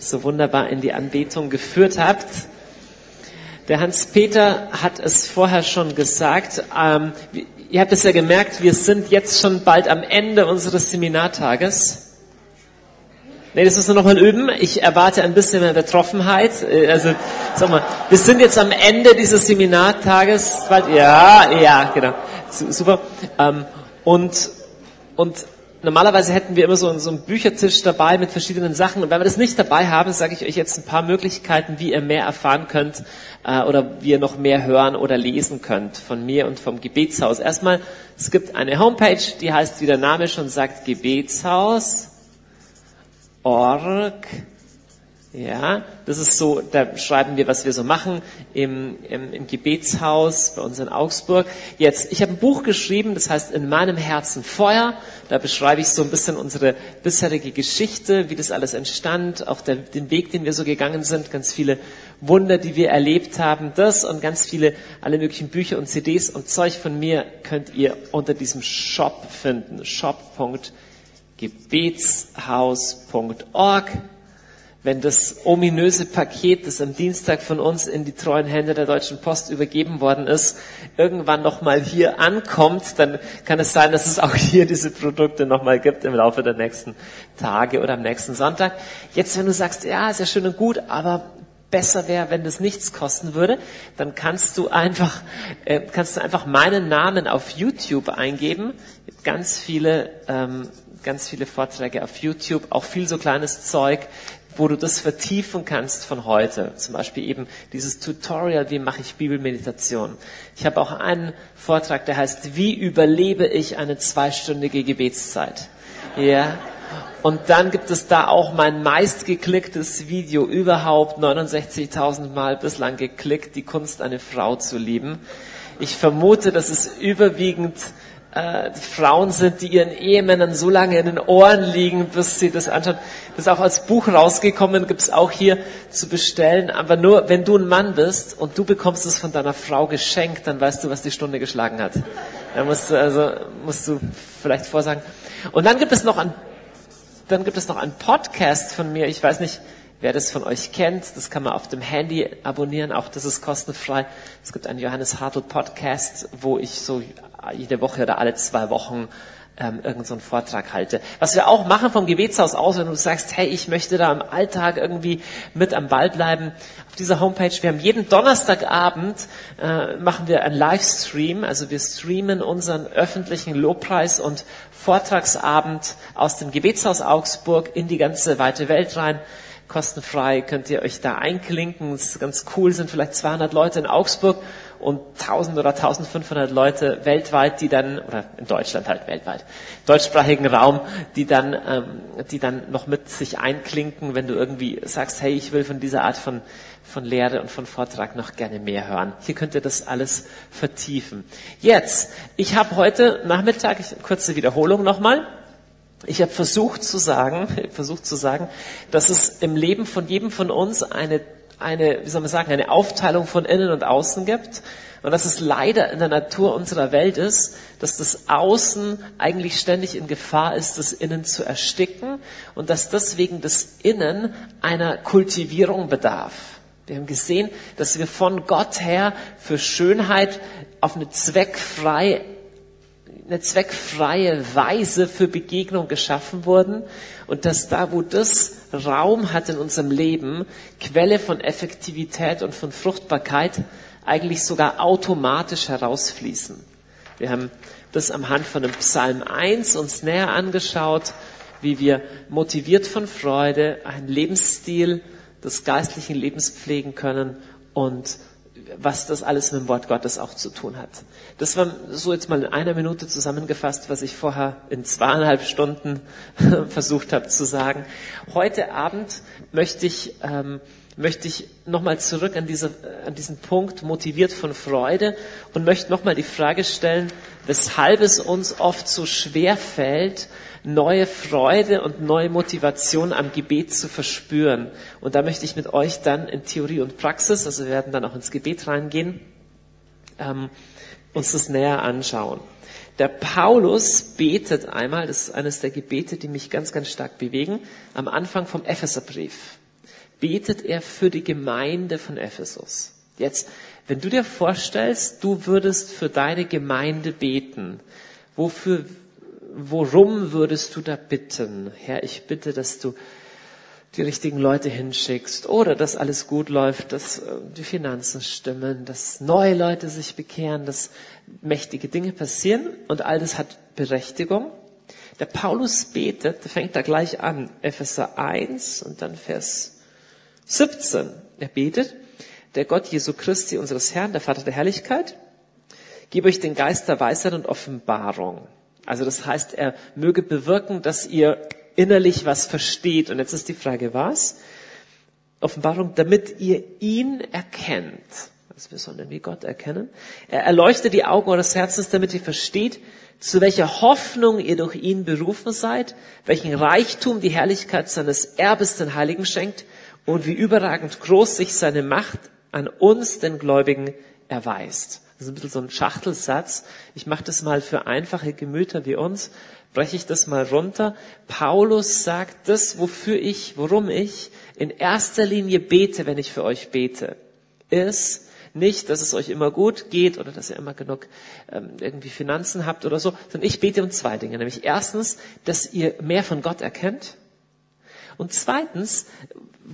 so wunderbar in die Anbetung geführt habt. Der Hans-Peter hat es vorher schon gesagt. Ähm, ihr habt es ja gemerkt, wir sind jetzt schon bald am Ende unseres Seminartages. Nee, das müssen wir nochmal üben. Ich erwarte ein bisschen mehr Betroffenheit. Äh, also, sag mal, wir sind jetzt am Ende dieses Seminartages. Ja, ja, genau. Super. Ähm, und, und normalerweise hätten wir immer so, so einen Büchertisch dabei mit verschiedenen Sachen. Und wenn wir das nicht dabei haben, sage ich euch jetzt ein paar Möglichkeiten, wie ihr mehr erfahren könnt äh, oder wie ihr noch mehr hören oder lesen könnt von mir und vom Gebetshaus. Erstmal, es gibt eine Homepage, die heißt, wie der Name schon sagt, Gebetshaus org. Ja, das ist so, da schreiben wir, was wir so machen im, im, im Gebetshaus bei uns in Augsburg. Jetzt, ich habe ein Buch geschrieben, das heißt In meinem Herzen Feuer. Da beschreibe ich so ein bisschen unsere bisherige Geschichte, wie das alles entstand, auch der, den Weg, den wir so gegangen sind, ganz viele Wunder, die wir erlebt haben. Das und ganz viele, alle möglichen Bücher und CDs und Zeug von mir könnt ihr unter diesem Shop finden. Shop.de gebetshaus.org. Wenn das ominöse Paket, das am Dienstag von uns in die treuen Hände der Deutschen Post übergeben worden ist, irgendwann nochmal hier ankommt, dann kann es sein, dass es auch hier diese Produkte nochmal gibt im Laufe der nächsten Tage oder am nächsten Sonntag. Jetzt, wenn du sagst, ja, ist ja schön und gut, aber besser wäre, wenn das nichts kosten würde, dann kannst du einfach, äh, kannst du einfach meinen Namen auf YouTube eingeben. Ganz viele ähm, ganz viele Vorträge auf YouTube, auch viel so kleines Zeug, wo du das vertiefen kannst von heute. Zum Beispiel eben dieses Tutorial, wie mache ich Bibelmeditation. Ich habe auch einen Vortrag, der heißt, wie überlebe ich eine zweistündige Gebetszeit. Ja. Und dann gibt es da auch mein meistgeklicktes Video überhaupt, 69.000 Mal bislang geklickt, die Kunst, eine Frau zu lieben. Ich vermute, dass es überwiegend äh, Frauen sind, die ihren Ehemännern so lange in den Ohren liegen, bis sie das anschauen. Das ist auch als Buch rausgekommen, gibt es auch hier zu bestellen. Aber nur, wenn du ein Mann bist und du bekommst es von deiner Frau geschenkt, dann weißt du, was die Stunde geschlagen hat. Da musst du, also, musst du vielleicht vorsagen. Und dann gibt es noch ein, dann gibt es noch einen Podcast von mir. Ich weiß nicht, Wer das von euch kennt, das kann man auf dem Handy abonnieren, auch das ist kostenfrei. Es gibt einen Johannes Hartl Podcast, wo ich so jede Woche oder alle zwei Wochen ähm, irgendeinen so Vortrag halte. Was wir auch machen vom Gebetshaus aus, wenn du sagst, hey, ich möchte da im Alltag irgendwie mit am Ball bleiben, auf dieser Homepage, wir haben jeden Donnerstagabend, äh, machen wir einen Livestream, also wir streamen unseren öffentlichen Lobpreis und Vortragsabend aus dem Gebetshaus Augsburg in die ganze weite Welt rein kostenfrei, könnt ihr euch da einklinken. Das ist ganz cool, sind vielleicht 200 Leute in Augsburg und 1000 oder 1500 Leute weltweit, die dann, oder in Deutschland halt weltweit, deutschsprachigen Raum, die dann, ähm, die dann noch mit sich einklinken, wenn du irgendwie sagst, hey, ich will von dieser Art von, von Lehre und von Vortrag noch gerne mehr hören. Hier könnt ihr das alles vertiefen. Jetzt, ich habe heute Nachmittag, kurze Wiederholung nochmal, ich habe versucht zu sagen, versucht zu sagen, dass es im Leben von jedem von uns eine, eine, wie soll man sagen, eine Aufteilung von innen und außen gibt. Und dass es leider in der Natur unserer Welt ist, dass das Außen eigentlich ständig in Gefahr ist, das Innen zu ersticken und dass deswegen das Innen einer Kultivierung bedarf. Wir haben gesehen, dass wir von Gott her für Schönheit auf eine zweckfrei eine zweckfreie Weise für Begegnung geschaffen wurden und dass da, wo das Raum hat in unserem Leben, Quelle von Effektivität und von Fruchtbarkeit eigentlich sogar automatisch herausfließen. Wir haben das am Hand von dem Psalm 1 uns näher angeschaut, wie wir motiviert von Freude einen Lebensstil des geistlichen Lebens pflegen können und was das alles mit dem Wort Gottes auch zu tun hat. Das war so jetzt mal in einer Minute zusammengefasst, was ich vorher in zweieinhalb Stunden versucht habe zu sagen. Heute Abend möchte ich, ähm, möchte ich nochmal zurück an, diese, an diesen Punkt, motiviert von Freude, und möchte nochmal die Frage stellen, weshalb es uns oft so schwer fällt, neue Freude und neue Motivation am Gebet zu verspüren. Und da möchte ich mit euch dann in Theorie und Praxis, also wir werden dann auch ins Gebet reingehen, ähm, uns das näher anschauen. Der Paulus betet einmal, das ist eines der Gebete, die mich ganz, ganz stark bewegen, am Anfang vom Epheserbrief. betet er für die Gemeinde von Ephesus. Jetzt, wenn du dir vorstellst, du würdest für deine Gemeinde beten, wofür, worum würdest du da bitten? Herr, ich bitte, dass du die richtigen Leute hinschickst oder dass alles gut läuft, dass äh, die Finanzen stimmen, dass neue Leute sich bekehren, dass mächtige Dinge passieren und all das hat Berechtigung. Der Paulus betet, der fängt da gleich an, Epheser 1 und dann Vers 17. Er betet, der Gott Jesu Christi, unseres Herrn, der Vater der Herrlichkeit, gebe euch den Geist der Weisheit und Offenbarung. Also das heißt, er möge bewirken, dass ihr innerlich was versteht. Und jetzt ist die Frage, was? Offenbarung, damit ihr ihn erkennt. Also wir sollen irgendwie Gott erkennen. Er erleuchtet die Augen eures Herzens, damit ihr versteht, zu welcher Hoffnung ihr durch ihn berufen seid, welchen Reichtum die Herrlichkeit seines Erbes den Heiligen schenkt und wie überragend groß sich seine Macht an uns, den Gläubigen, erweist. Das ist ein bisschen so ein Schachtelsatz. Ich mache das mal für einfache Gemüter wie uns breche ich das mal runter. Paulus sagt, das, wofür ich, worum ich in erster Linie bete, wenn ich für euch bete, ist nicht, dass es euch immer gut geht oder dass ihr immer genug ähm, irgendwie Finanzen habt oder so, sondern ich bete um zwei Dinge. Nämlich erstens, dass ihr mehr von Gott erkennt. Und zweitens,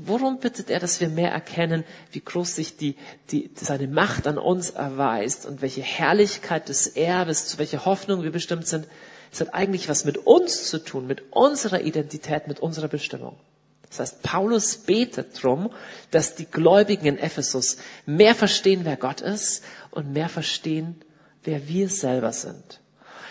worum bittet er, dass wir mehr erkennen, wie groß sich die, die, seine Macht an uns erweist und welche Herrlichkeit des Erbes, zu welcher Hoffnung wir bestimmt sind, es hat eigentlich was mit uns zu tun, mit unserer Identität, mit unserer Bestimmung. Das heißt, Paulus betet drum, dass die Gläubigen in Ephesus mehr verstehen, wer Gott ist und mehr verstehen, wer wir selber sind.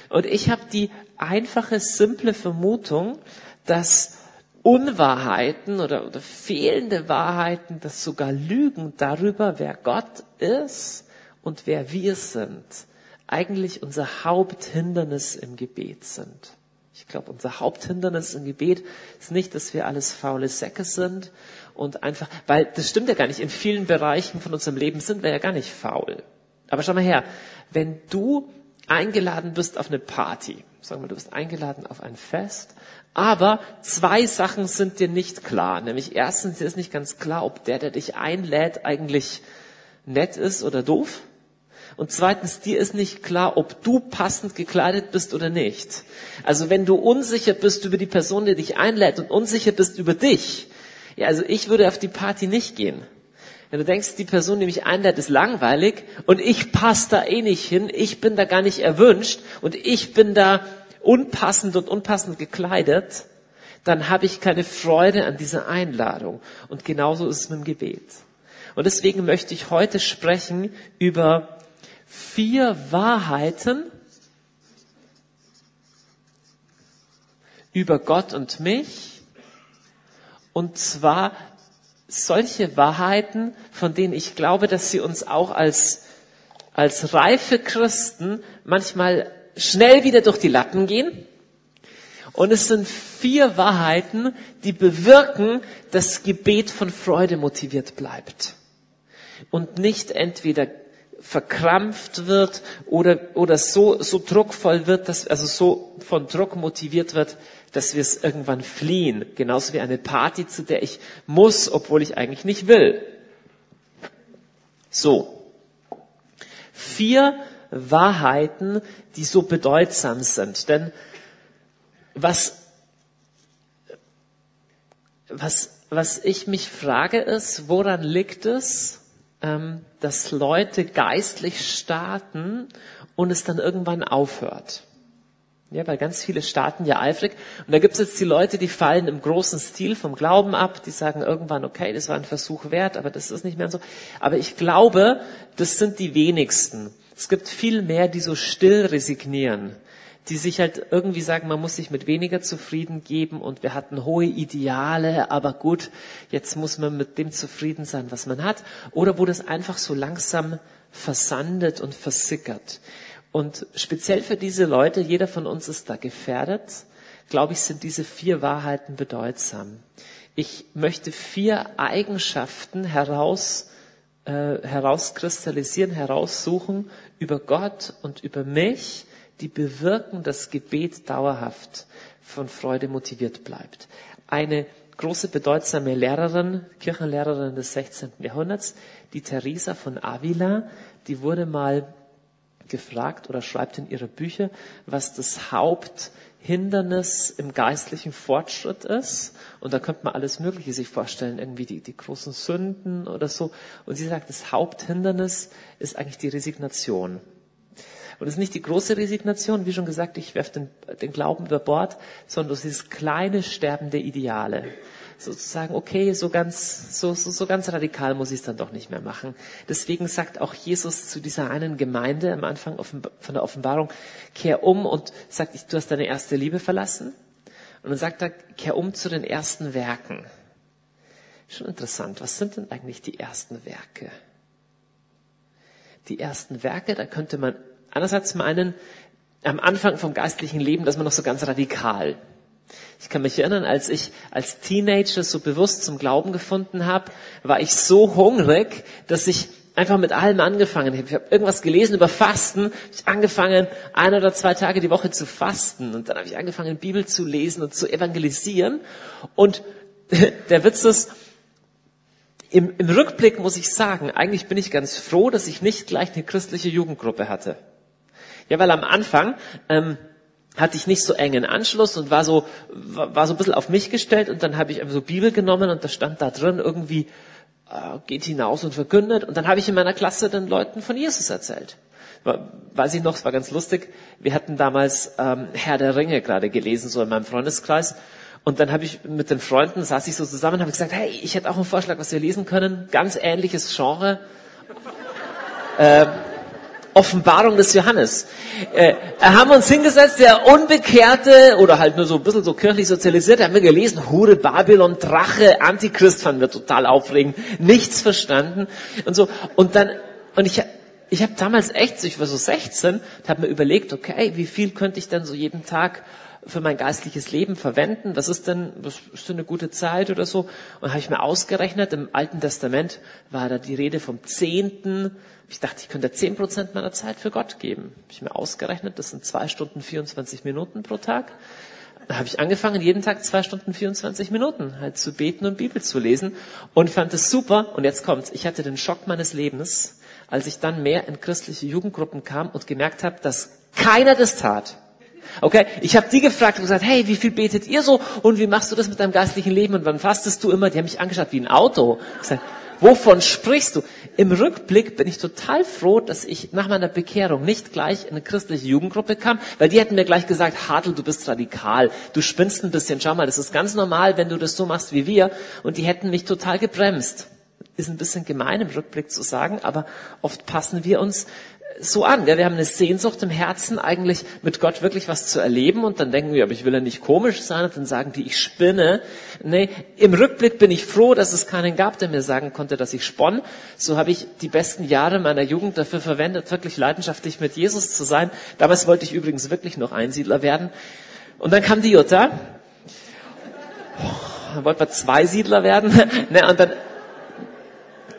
Und ich habe die einfache, simple Vermutung, dass Unwahrheiten oder, oder fehlende Wahrheiten, dass sogar Lügen darüber, wer Gott ist und wer wir sind, eigentlich unser Haupthindernis im Gebet sind. Ich glaube, unser Haupthindernis im Gebet ist nicht, dass wir alles faule Säcke sind und einfach, weil das stimmt ja gar nicht. In vielen Bereichen von unserem Leben sind wir ja gar nicht faul. Aber schau mal her, wenn du eingeladen bist auf eine Party, sagen wir, du bist eingeladen auf ein Fest, aber zwei Sachen sind dir nicht klar. Nämlich erstens, dir ist nicht ganz klar, ob der, der dich einlädt, eigentlich nett ist oder doof. Und zweitens, dir ist nicht klar, ob du passend gekleidet bist oder nicht. Also wenn du unsicher bist über die Person, die dich einlädt und unsicher bist über dich, ja, also ich würde auf die Party nicht gehen. Wenn du denkst, die Person, die mich einlädt, ist langweilig und ich passe da eh nicht hin, ich bin da gar nicht erwünscht und ich bin da unpassend und unpassend gekleidet, dann habe ich keine Freude an dieser Einladung. Und genauso ist es mit dem Gebet. Und deswegen möchte ich heute sprechen über vier Wahrheiten über Gott und mich. Und zwar solche Wahrheiten, von denen ich glaube, dass sie uns auch als, als reife Christen manchmal schnell wieder durch die Latten gehen. Und es sind vier Wahrheiten, die bewirken, dass Gebet von Freude motiviert bleibt. Und nicht entweder verkrampft wird oder, oder so, so druckvoll wird, dass, also so von Druck motiviert wird, dass wir es irgendwann fliehen. Genauso wie eine Party, zu der ich muss, obwohl ich eigentlich nicht will. So. Vier Wahrheiten, die so bedeutsam sind. Denn was, was, was ich mich frage ist, woran liegt es, ähm, dass Leute geistlich starten und es dann irgendwann aufhört. Ja, weil ganz viele starten ja eifrig. Und da gibt es jetzt die Leute, die fallen im großen Stil vom Glauben ab, die sagen irgendwann, okay, das war ein Versuch wert, aber das ist nicht mehr so. Aber ich glaube, das sind die wenigsten. Es gibt viel mehr, die so still resignieren die sich halt irgendwie sagen, man muss sich mit weniger zufrieden geben und wir hatten hohe Ideale, aber gut, jetzt muss man mit dem zufrieden sein, was man hat. Oder wo das einfach so langsam versandet und versickert. Und speziell für diese Leute, jeder von uns ist da gefährdet, glaube ich, sind diese vier Wahrheiten bedeutsam. Ich möchte vier Eigenschaften heraus, äh, herauskristallisieren, heraussuchen über Gott und über mich, die bewirken, dass Gebet dauerhaft von Freude motiviert bleibt. Eine große bedeutsame Lehrerin, Kirchenlehrerin des 16. Jahrhunderts, die Teresa von Avila, die wurde mal gefragt oder schreibt in ihre Bücher, was das Haupthindernis im geistlichen Fortschritt ist. Und da könnte man alles Mögliche sich vorstellen, irgendwie die, die großen Sünden oder so. Und sie sagt, das Haupthindernis ist eigentlich die Resignation. Und es ist nicht die große Resignation, wie schon gesagt, ich werfe den, den Glauben über Bord, sondern es ist dieses kleine Sterben der Ideale sozusagen, okay, so ganz, so, so, so ganz radikal muss ich es dann doch nicht mehr machen. Deswegen sagt auch Jesus zu dieser einen Gemeinde am Anfang von der Offenbarung, kehr um und sagt, du hast deine erste Liebe verlassen. Und dann sagt er, kehr um zu den ersten Werken. Schon interessant. Was sind denn eigentlich die ersten Werke? Die ersten Werke, da könnte man einerseits meinen, am Anfang vom geistlichen Leben, dass man noch so ganz radikal. Ich kann mich erinnern, als ich als Teenager so bewusst zum Glauben gefunden habe, war ich so hungrig, dass ich einfach mit allem angefangen habe. Ich habe irgendwas gelesen über Fasten, ich angefangen, ein oder zwei Tage die Woche zu fasten und dann habe ich angefangen, Bibel zu lesen und zu evangelisieren. Und der Witz ist, im, im Rückblick muss ich sagen, eigentlich bin ich ganz froh, dass ich nicht gleich eine christliche Jugendgruppe hatte. Ja, weil am Anfang ähm, hatte ich nicht so engen Anschluss und war so, war so ein bisschen auf mich gestellt und dann habe ich einfach so Bibel genommen und da stand da drin irgendwie, äh, geht hinaus und verkündet und dann habe ich in meiner Klasse den Leuten von Jesus erzählt. War, weiß ich noch, es war ganz lustig, wir hatten damals ähm, Herr der Ringe gerade gelesen, so in meinem Freundeskreis und dann habe ich mit den Freunden, saß ich so zusammen, habe gesagt, hey, ich hätte auch einen Vorschlag, was wir lesen können, ganz ähnliches Genre. äh, Offenbarung des Johannes. Äh, haben uns hingesetzt, der Unbekehrte oder halt nur so ein bisschen so kirchlich sozialisiert, haben wir gelesen, Hure, Babylon, Drache, Antichrist, fanden wir total aufregend, nichts verstanden und so. Und dann, und ich, ich habe damals echt, ich war so 16, habe mir überlegt, okay, wie viel könnte ich denn so jeden Tag für mein geistliches Leben verwenden? Was ist denn, was ist denn eine gute Zeit oder so? Und habe ich mir ausgerechnet, im Alten Testament war da die Rede vom Zehnten. Ich dachte, ich könnte zehn Prozent meiner Zeit für Gott geben. Habe ich mir ausgerechnet, das sind zwei Stunden 24 Minuten pro Tag. Da habe ich angefangen, jeden Tag zwei Stunden 24 Minuten halt zu beten und Bibel zu lesen und fand es super. Und jetzt kommt's. Ich hatte den Schock meines Lebens, als ich dann mehr in christliche Jugendgruppen kam und gemerkt habe, dass keiner das tat. Okay, ich habe die gefragt und gesagt, hey, wie viel betet ihr so und wie machst du das mit deinem geistlichen Leben und wann fastest du immer? Die haben mich angeschaut wie ein Auto. Ich gesagt, wovon sprichst du? Im Rückblick bin ich total froh, dass ich nach meiner Bekehrung nicht gleich in eine christliche Jugendgruppe kam, weil die hätten mir gleich gesagt, Hartl, du bist radikal, du spinnst ein bisschen, schau mal, das ist ganz normal, wenn du das so machst wie wir und die hätten mich total gebremst. Ist ein bisschen gemein im Rückblick zu sagen, aber oft passen wir uns so an. Ja, wir haben eine Sehnsucht im Herzen, eigentlich mit Gott wirklich was zu erleben und dann denken wir, aber ich will ja nicht komisch sein und dann sagen die, ich spinne. Nee, im Rückblick bin ich froh, dass es keinen gab, der mir sagen konnte, dass ich sponn. So habe ich die besten Jahre meiner Jugend dafür verwendet, wirklich leidenschaftlich mit Jesus zu sein. Damals wollte ich übrigens wirklich noch Einsiedler werden. Und dann kam die Jutta. Dann wollte man Zweisiedler werden. ne, und dann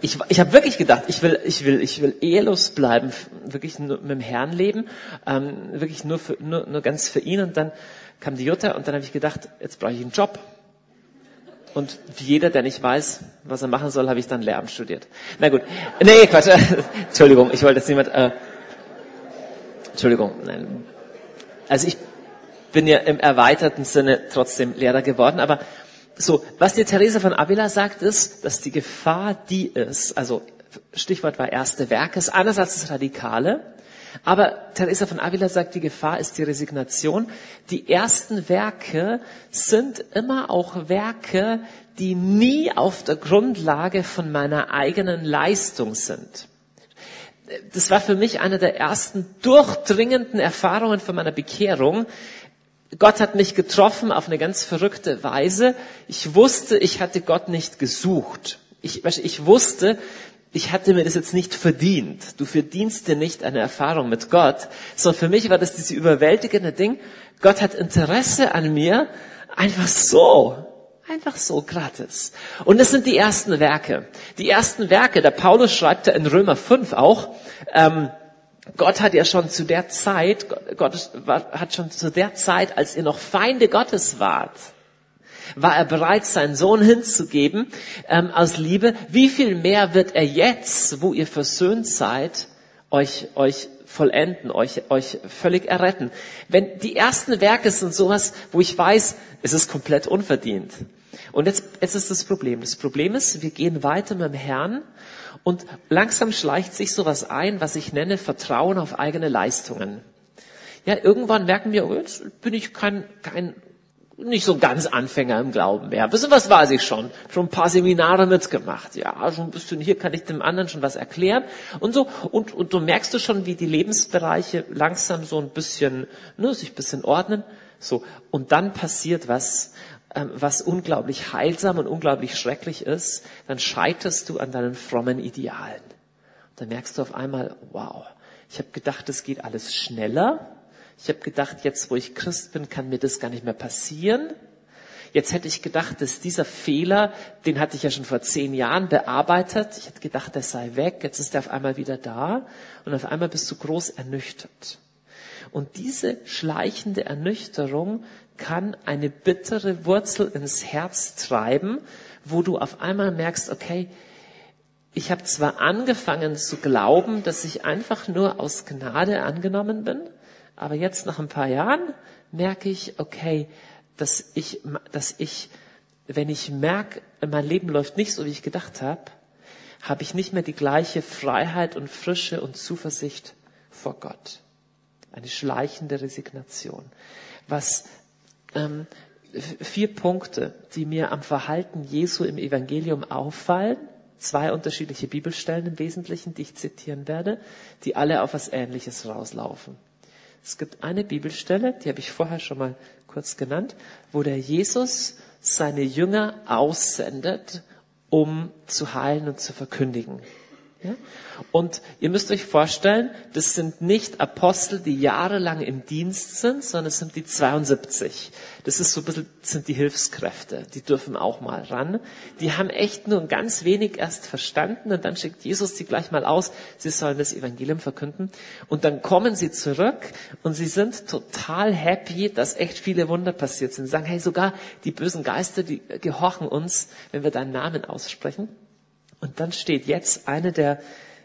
ich, ich habe wirklich gedacht, ich will, ich will, ich will ehelos bleiben, wirklich nur mit dem Herrn leben, ähm, wirklich nur, für, nur, nur ganz für ihn. Und dann kam die Jutta und dann habe ich gedacht, jetzt brauche ich einen Job. Und wie jeder, der nicht weiß, was er machen soll, habe ich dann Lehramt studiert. Na gut, nee, Quatsch. Entschuldigung, ich wollte jetzt niemand. Äh, Entschuldigung, nein. Also ich bin ja im erweiterten Sinne trotzdem Lehrer geworden, aber so, was dir Theresa von Avila sagt, ist, dass die Gefahr die ist, also Stichwort war erste Werke, ist einerseits das Radikale, aber Theresa von Avila sagt, die Gefahr ist die Resignation. Die ersten Werke sind immer auch Werke, die nie auf der Grundlage von meiner eigenen Leistung sind. Das war für mich eine der ersten durchdringenden Erfahrungen von meiner Bekehrung, Gott hat mich getroffen auf eine ganz verrückte Weise. Ich wusste, ich hatte Gott nicht gesucht. Ich, ich wusste, ich hatte mir das jetzt nicht verdient. Du verdienst dir nicht eine Erfahrung mit Gott, sondern für mich war das diese überwältigende Ding. Gott hat Interesse an mir, einfach so. Einfach so gratis. Und das sind die ersten Werke. Die ersten Werke, der Paulus schreibt ja in Römer 5 auch, ähm, Gott hat ja schon zu der Zeit, Gott hat schon zu der Zeit, als ihr noch Feinde Gottes wart, war er bereit, seinen Sohn hinzugeben ähm, aus Liebe. Wie viel mehr wird er jetzt, wo ihr versöhnt seid, euch, euch vollenden, euch, euch völlig erretten. Wenn die ersten Werke sind sowas, wo ich weiß, es ist komplett unverdient. Und jetzt, jetzt ist das Problem. Das Problem ist, wir gehen weiter mit dem Herrn und langsam schleicht sich sowas ein, was ich nenne Vertrauen auf eigene Leistungen. Ja, irgendwann merken wir, oh, jetzt bin ich kein, kein nicht so ganz Anfänger im Glauben mehr. Ein bisschen was weiß ich schon. Schon ein paar Seminare mitgemacht. Ja, schon ein bisschen hier kann ich dem anderen schon was erklären. Und so, und, und du merkst du schon, wie die Lebensbereiche langsam so ein bisschen, ne, sich ein bisschen ordnen. So. Und dann passiert was, was unglaublich heilsam und unglaublich schrecklich ist. Dann scheiterst du an deinen frommen Idealen. Und dann merkst du auf einmal, wow, ich habe gedacht, es geht alles schneller ich habe gedacht, jetzt wo ich Christ bin, kann mir das gar nicht mehr passieren. Jetzt hätte ich gedacht, dass dieser Fehler, den hatte ich ja schon vor zehn Jahren bearbeitet. Ich hätte gedacht, der sei weg. Jetzt ist er auf einmal wieder da. Und auf einmal bist du groß ernüchtert. Und diese schleichende Ernüchterung kann eine bittere Wurzel ins Herz treiben, wo du auf einmal merkst, okay, ich habe zwar angefangen zu glauben, dass ich einfach nur aus Gnade angenommen bin, aber jetzt nach ein paar Jahren merke ich, okay, dass ich, dass ich, wenn ich merke, mein Leben läuft nicht so, wie ich gedacht habe, habe ich nicht mehr die gleiche Freiheit und Frische und Zuversicht vor Gott. Eine schleichende Resignation. Was ähm, vier Punkte, die mir am Verhalten Jesu im Evangelium auffallen, zwei unterschiedliche Bibelstellen im Wesentlichen, die ich zitieren werde, die alle auf was Ähnliches rauslaufen. Es gibt eine Bibelstelle, die habe ich vorher schon mal kurz genannt, wo der Jesus seine Jünger aussendet, um zu heilen und zu verkündigen. Und ihr müsst euch vorstellen, das sind nicht Apostel, die jahrelang im Dienst sind, sondern es sind die 72. Das ist so ein bisschen, sind die Hilfskräfte. Die dürfen auch mal ran. Die haben echt nur ganz wenig erst verstanden und dann schickt Jesus sie gleich mal aus. Sie sollen das Evangelium verkünden. Und dann kommen sie zurück und sie sind total happy, dass echt viele Wunder passiert sind. Sie sagen, hey, sogar die bösen Geister, die gehorchen uns, wenn wir deinen Namen aussprechen. Und dann steht jetzt eine der,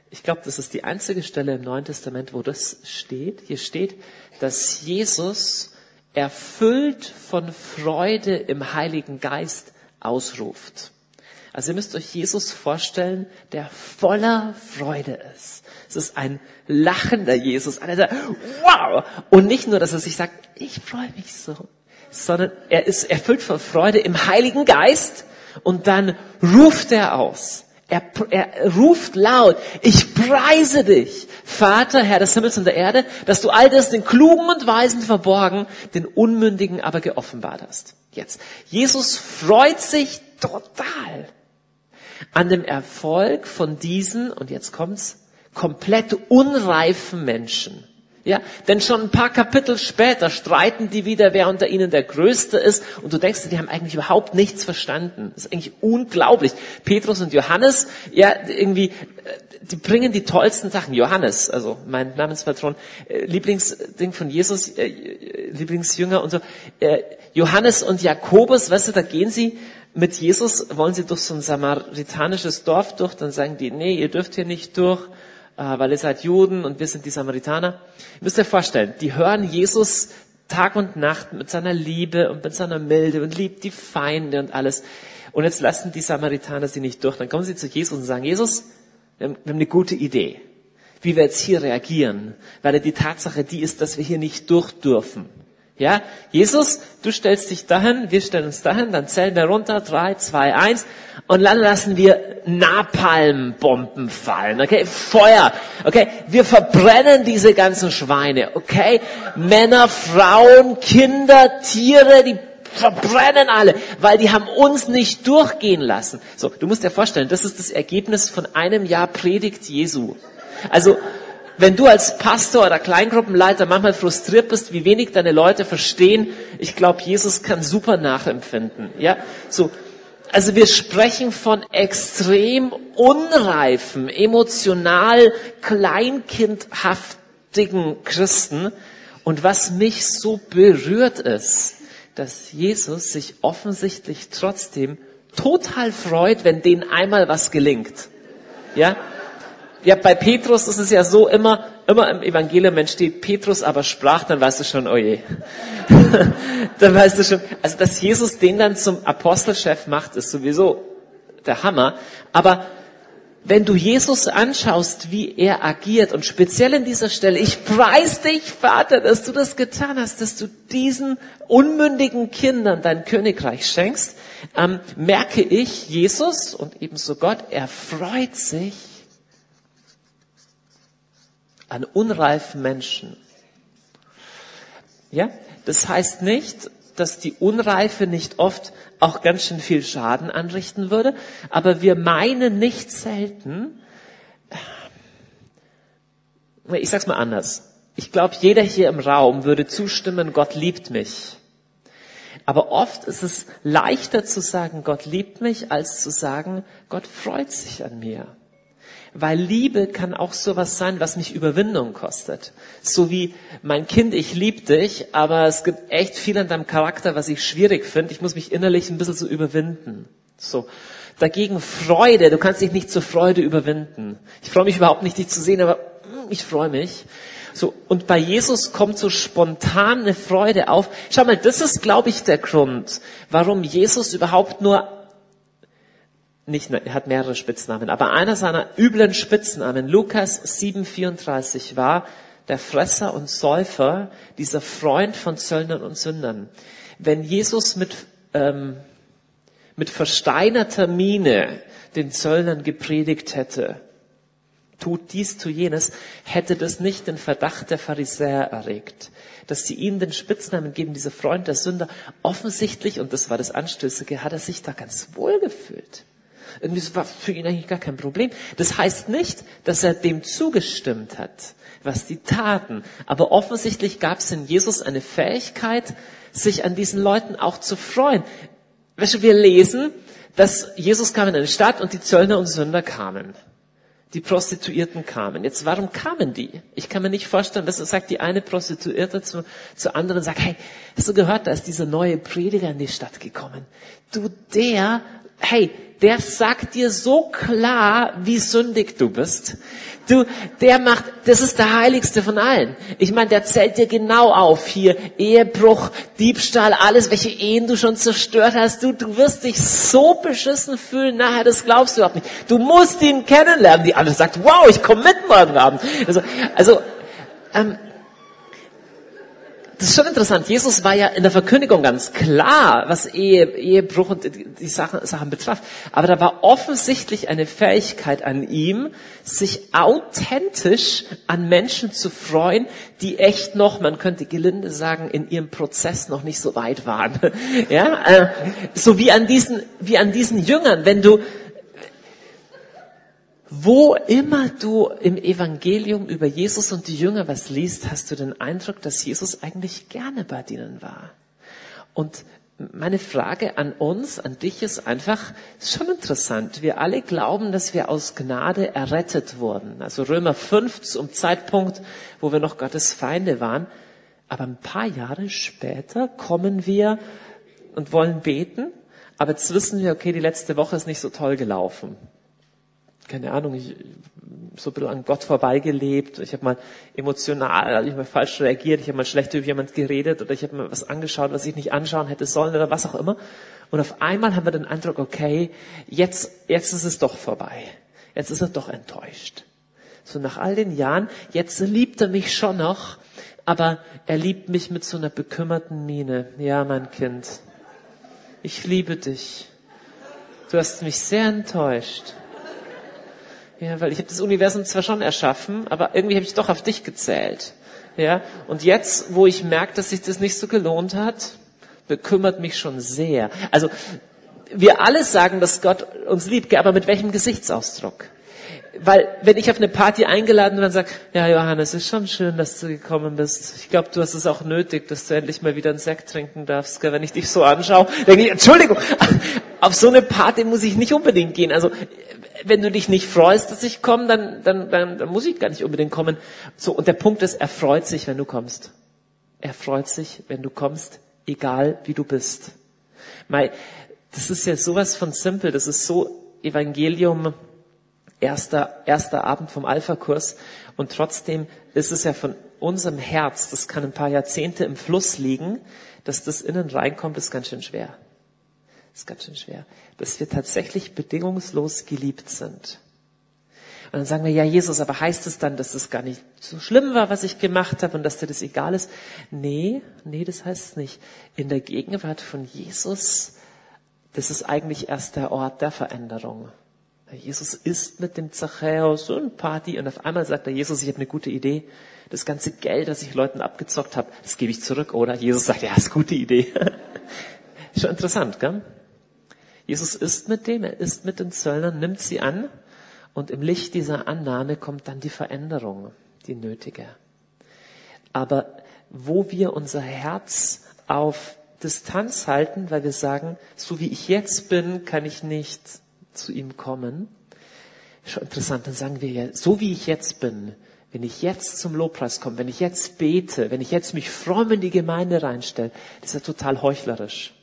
ich glaube, das ist die einzige Stelle im Neuen Testament, wo das steht. Hier steht, dass Jesus erfüllt von Freude im Heiligen Geist ausruft. Also ihr müsst euch Jesus vorstellen, der voller Freude ist. Es ist ein lachender Jesus, einer der, wow! Und nicht nur, dass er sich sagt, ich freue mich so, sondern er ist erfüllt von Freude im Heiligen Geist und dann ruft er aus. Er, er ruft laut, ich preise dich, Vater, Herr des Himmels und der Erde, dass du all das den Klugen und Weisen verborgen, den Unmündigen aber geoffenbart hast. Jetzt. Jesus freut sich total an dem Erfolg von diesen, und jetzt kommt's, komplett unreifen Menschen. Ja, denn schon ein paar Kapitel später streiten die wieder, wer unter ihnen der Größte ist. Und du denkst, die haben eigentlich überhaupt nichts verstanden. Das ist eigentlich unglaublich. Petrus und Johannes, ja, irgendwie, äh, die bringen die tollsten Sachen. Johannes, also mein Namenspatron, äh, Lieblingsding von Jesus, äh, Lieblingsjünger und so. Johannes und Jakobus, weißt du, da gehen sie mit Jesus, wollen sie durch so ein samaritanisches Dorf durch, dann sagen die, nee, ihr dürft hier nicht durch weil ihr seid Juden und wir sind die Samaritaner. Ihr müsst euch vorstellen, die hören Jesus Tag und Nacht mit seiner Liebe und mit seiner Milde und liebt die Feinde und alles. Und jetzt lassen die Samaritaner sie nicht durch. Dann kommen sie zu Jesus und sagen, Jesus, wir haben, wir haben eine gute Idee, wie wir jetzt hier reagieren, weil die Tatsache die ist, dass wir hier nicht durch dürfen. Ja, Jesus, du stellst dich dahin, wir stellen uns dahin, dann zählen wir runter, drei, zwei, eins, und dann lassen wir Napalmbomben fallen, okay, Feuer, okay, wir verbrennen diese ganzen Schweine, okay, Männer, Frauen, Kinder, Tiere, die verbrennen alle, weil die haben uns nicht durchgehen lassen. So, du musst dir vorstellen, das ist das Ergebnis von einem Jahr Predigt Jesu. Also, wenn du als Pastor oder Kleingruppenleiter manchmal frustriert bist, wie wenig deine Leute verstehen, ich glaube, Jesus kann super nachempfinden. Ja, so. Also wir sprechen von extrem unreifen, emotional kleinkindhaftigen Christen. Und was mich so berührt ist, dass Jesus sich offensichtlich trotzdem total freut, wenn denen einmal was gelingt. Ja? Ja, bei Petrus ist es ja so immer, immer im Evangelium entsteht Petrus aber sprach, dann weißt du schon, oh je. dann weißt du schon, also dass Jesus den dann zum Apostelchef macht, ist sowieso der Hammer. Aber wenn du Jesus anschaust, wie er agiert und speziell in dieser Stelle, ich preis dich, Vater, dass du das getan hast, dass du diesen unmündigen Kindern dein Königreich schenkst, ähm, merke ich, Jesus und ebenso Gott, er freut sich an unreifen Menschen. Ja, das heißt nicht, dass die Unreife nicht oft auch ganz schön viel Schaden anrichten würde, aber wir meinen nicht selten, ich sag's mal anders. Ich glaube, jeder hier im Raum würde zustimmen, Gott liebt mich. Aber oft ist es leichter zu sagen, Gott liebt mich, als zu sagen, Gott freut sich an mir. Weil Liebe kann auch sowas sein, was mich Überwindung kostet. So wie mein Kind, ich liebe dich, aber es gibt echt viel an deinem Charakter, was ich schwierig finde. Ich muss mich innerlich ein bisschen so überwinden. So. Dagegen Freude, du kannst dich nicht zur Freude überwinden. Ich freue mich überhaupt nicht, dich zu sehen, aber hm, ich freue mich. So, und bei Jesus kommt so spontan eine Freude auf. Schau mal, das ist, glaube ich, der Grund, warum Jesus überhaupt nur nicht, er hat mehrere Spitznamen, aber einer seiner üblen Spitznamen, Lukas 7,34 war der Fresser und Säufer, dieser Freund von Zöllnern und Sündern. Wenn Jesus mit, ähm, mit versteinerter Miene den Zöllnern gepredigt hätte, tut dies, tu jenes, hätte das nicht den Verdacht der Pharisäer erregt. Dass sie ihm den Spitznamen geben, dieser Freund der Sünder, offensichtlich, und das war das Anstößige, hat er sich da ganz wohl gefühlt. Irgendwie war für ihn eigentlich gar kein Problem. Das heißt nicht, dass er dem zugestimmt hat, was die taten. Aber offensichtlich gab es in Jesus eine Fähigkeit, sich an diesen Leuten auch zu freuen. Weißt du, wir lesen, dass Jesus kam in eine Stadt und die Zöllner und Sünder kamen. Die Prostituierten kamen. Jetzt, warum kamen die? Ich kann mir nicht vorstellen, dass sagt die eine Prostituierte zu, zu anderen, sagt, hey, hast du gehört, da ist dieser neue Prediger in die Stadt gekommen. Du, der hey, der sagt dir so klar, wie sündig du bist. Du, der macht, das ist der heiligste von allen. Ich meine, der zählt dir genau auf hier Ehebruch, Diebstahl, alles, welche Ehen du schon zerstört hast. Du, du wirst dich so beschissen fühlen nachher, das glaubst du überhaupt nicht. Du musst ihn kennenlernen. Die andere sagt, wow, ich komme mit morgen Abend. Also, also ähm, das ist schon interessant. Jesus war ja in der Verkündigung ganz klar, was Ehe, Ehebruch und die Sachen, Sachen betraf. Aber da war offensichtlich eine Fähigkeit an ihm, sich authentisch an Menschen zu freuen, die echt noch, man könnte gelinde sagen, in ihrem Prozess noch nicht so weit waren. Ja, äh, so wie an diesen, wie an diesen Jüngern. Wenn du, wo immer du im Evangelium über Jesus und die Jünger was liest, hast du den Eindruck, dass Jesus eigentlich gerne bei denen war. Und meine Frage an uns, an dich ist einfach, ist schon interessant. Wir alle glauben, dass wir aus Gnade errettet wurden. Also Römer 5 zum Zeitpunkt, wo wir noch Gottes Feinde waren. Aber ein paar Jahre später kommen wir und wollen beten. Aber jetzt wissen wir, okay, die letzte Woche ist nicht so toll gelaufen keine Ahnung, ich, so ein bisschen an Gott vorbeigelebt, ich habe mal emotional, ich habe mal falsch reagiert, ich habe mal schlecht über jemand geredet oder ich habe mir was angeschaut, was ich nicht anschauen hätte sollen oder was auch immer. Und auf einmal haben wir den Eindruck, okay, jetzt, jetzt ist es doch vorbei. Jetzt ist er doch enttäuscht. So nach all den Jahren, jetzt liebt er mich schon noch, aber er liebt mich mit so einer bekümmerten Miene. Ja, mein Kind, ich liebe dich. Du hast mich sehr enttäuscht. Ja, weil ich habe das Universum zwar schon erschaffen, aber irgendwie habe ich doch auf dich gezählt. Ja, und jetzt, wo ich merke, dass sich das nicht so gelohnt hat, bekümmert mich schon sehr. Also wir alle sagen, dass Gott uns liebt, aber mit welchem Gesichtsausdruck? Weil wenn ich auf eine Party eingeladen werde und sage, ja Johannes, ist schon schön, dass du gekommen bist. Ich glaube, du hast es auch nötig, dass du endlich mal wieder einen Sekt trinken darfst. Wenn ich dich so anschaue, denke ich, Entschuldigung, auf so eine Party muss ich nicht unbedingt gehen. Also wenn du dich nicht freust, dass ich komme, dann, dann, dann, dann muss ich gar nicht unbedingt kommen. So, und der Punkt ist, er freut sich, wenn du kommst. Er freut sich, wenn du kommst. egal wie du bist. Mei, das ist ja sowas von simpel, das ist so Evangelium, erster, erster Abend vom Alpha-Kurs und trotzdem ist es ja von unserem Herz, das kann ein paar Jahrzehnte im Fluss liegen, dass das innen reinkommt, ist ganz schön schwer. Ist ganz schön schwer. Dass wir tatsächlich bedingungslos geliebt sind. Und dann sagen wir, ja, Jesus, aber heißt es dann, dass es gar nicht so schlimm war, was ich gemacht habe und dass dir das egal ist? Nee, nee, das heißt es nicht. In der Gegenwart von Jesus, das ist eigentlich erst der Ort der Veränderung. Jesus isst mit dem Zachäus ein Party und auf einmal sagt er, Jesus, ich habe eine gute Idee. Das ganze Geld, das ich Leuten abgezockt habe, das gebe ich zurück, oder? Jesus sagt, ja, ist eine gute Idee. Schon interessant, gell? Jesus isst mit dem, er isst mit den Zöllnern, nimmt sie an und im Licht dieser Annahme kommt dann die Veränderung, die nötige. Aber wo wir unser Herz auf Distanz halten, weil wir sagen, so wie ich jetzt bin, kann ich nicht zu ihm kommen. Schon interessant, dann sagen wir ja, so wie ich jetzt bin, wenn ich jetzt zum Lobpreis komme, wenn ich jetzt bete, wenn ich jetzt mich fromm in die Gemeinde reinstelle, das ist ja total heuchlerisch.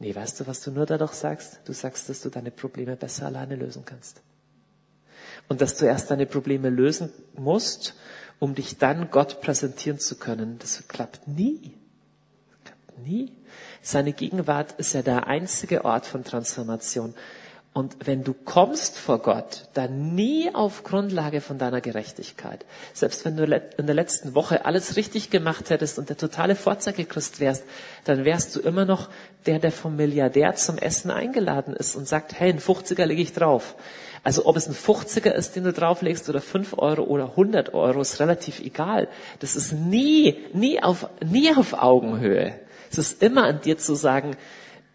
Nee, weißt du, was du nur dadurch sagst? Du sagst, dass du deine Probleme besser alleine lösen kannst. Und dass du erst deine Probleme lösen musst, um dich dann Gott präsentieren zu können. Das klappt nie. Das klappt nie. Seine Gegenwart ist ja der einzige Ort von Transformation. Und wenn du kommst vor Gott, dann nie auf Grundlage von deiner Gerechtigkeit. Selbst wenn du in der letzten Woche alles richtig gemacht hättest und der totale Vorzeigekrist wärst, dann wärst du immer noch der, der vom Milliardär zum Essen eingeladen ist und sagt, hey, ein 50er lege ich drauf. Also ob es ein 50er ist, den du drauflegst oder 5 Euro oder 100 Euro, ist relativ egal. Das ist nie, nie auf, nie auf Augenhöhe. Es ist immer an dir zu sagen,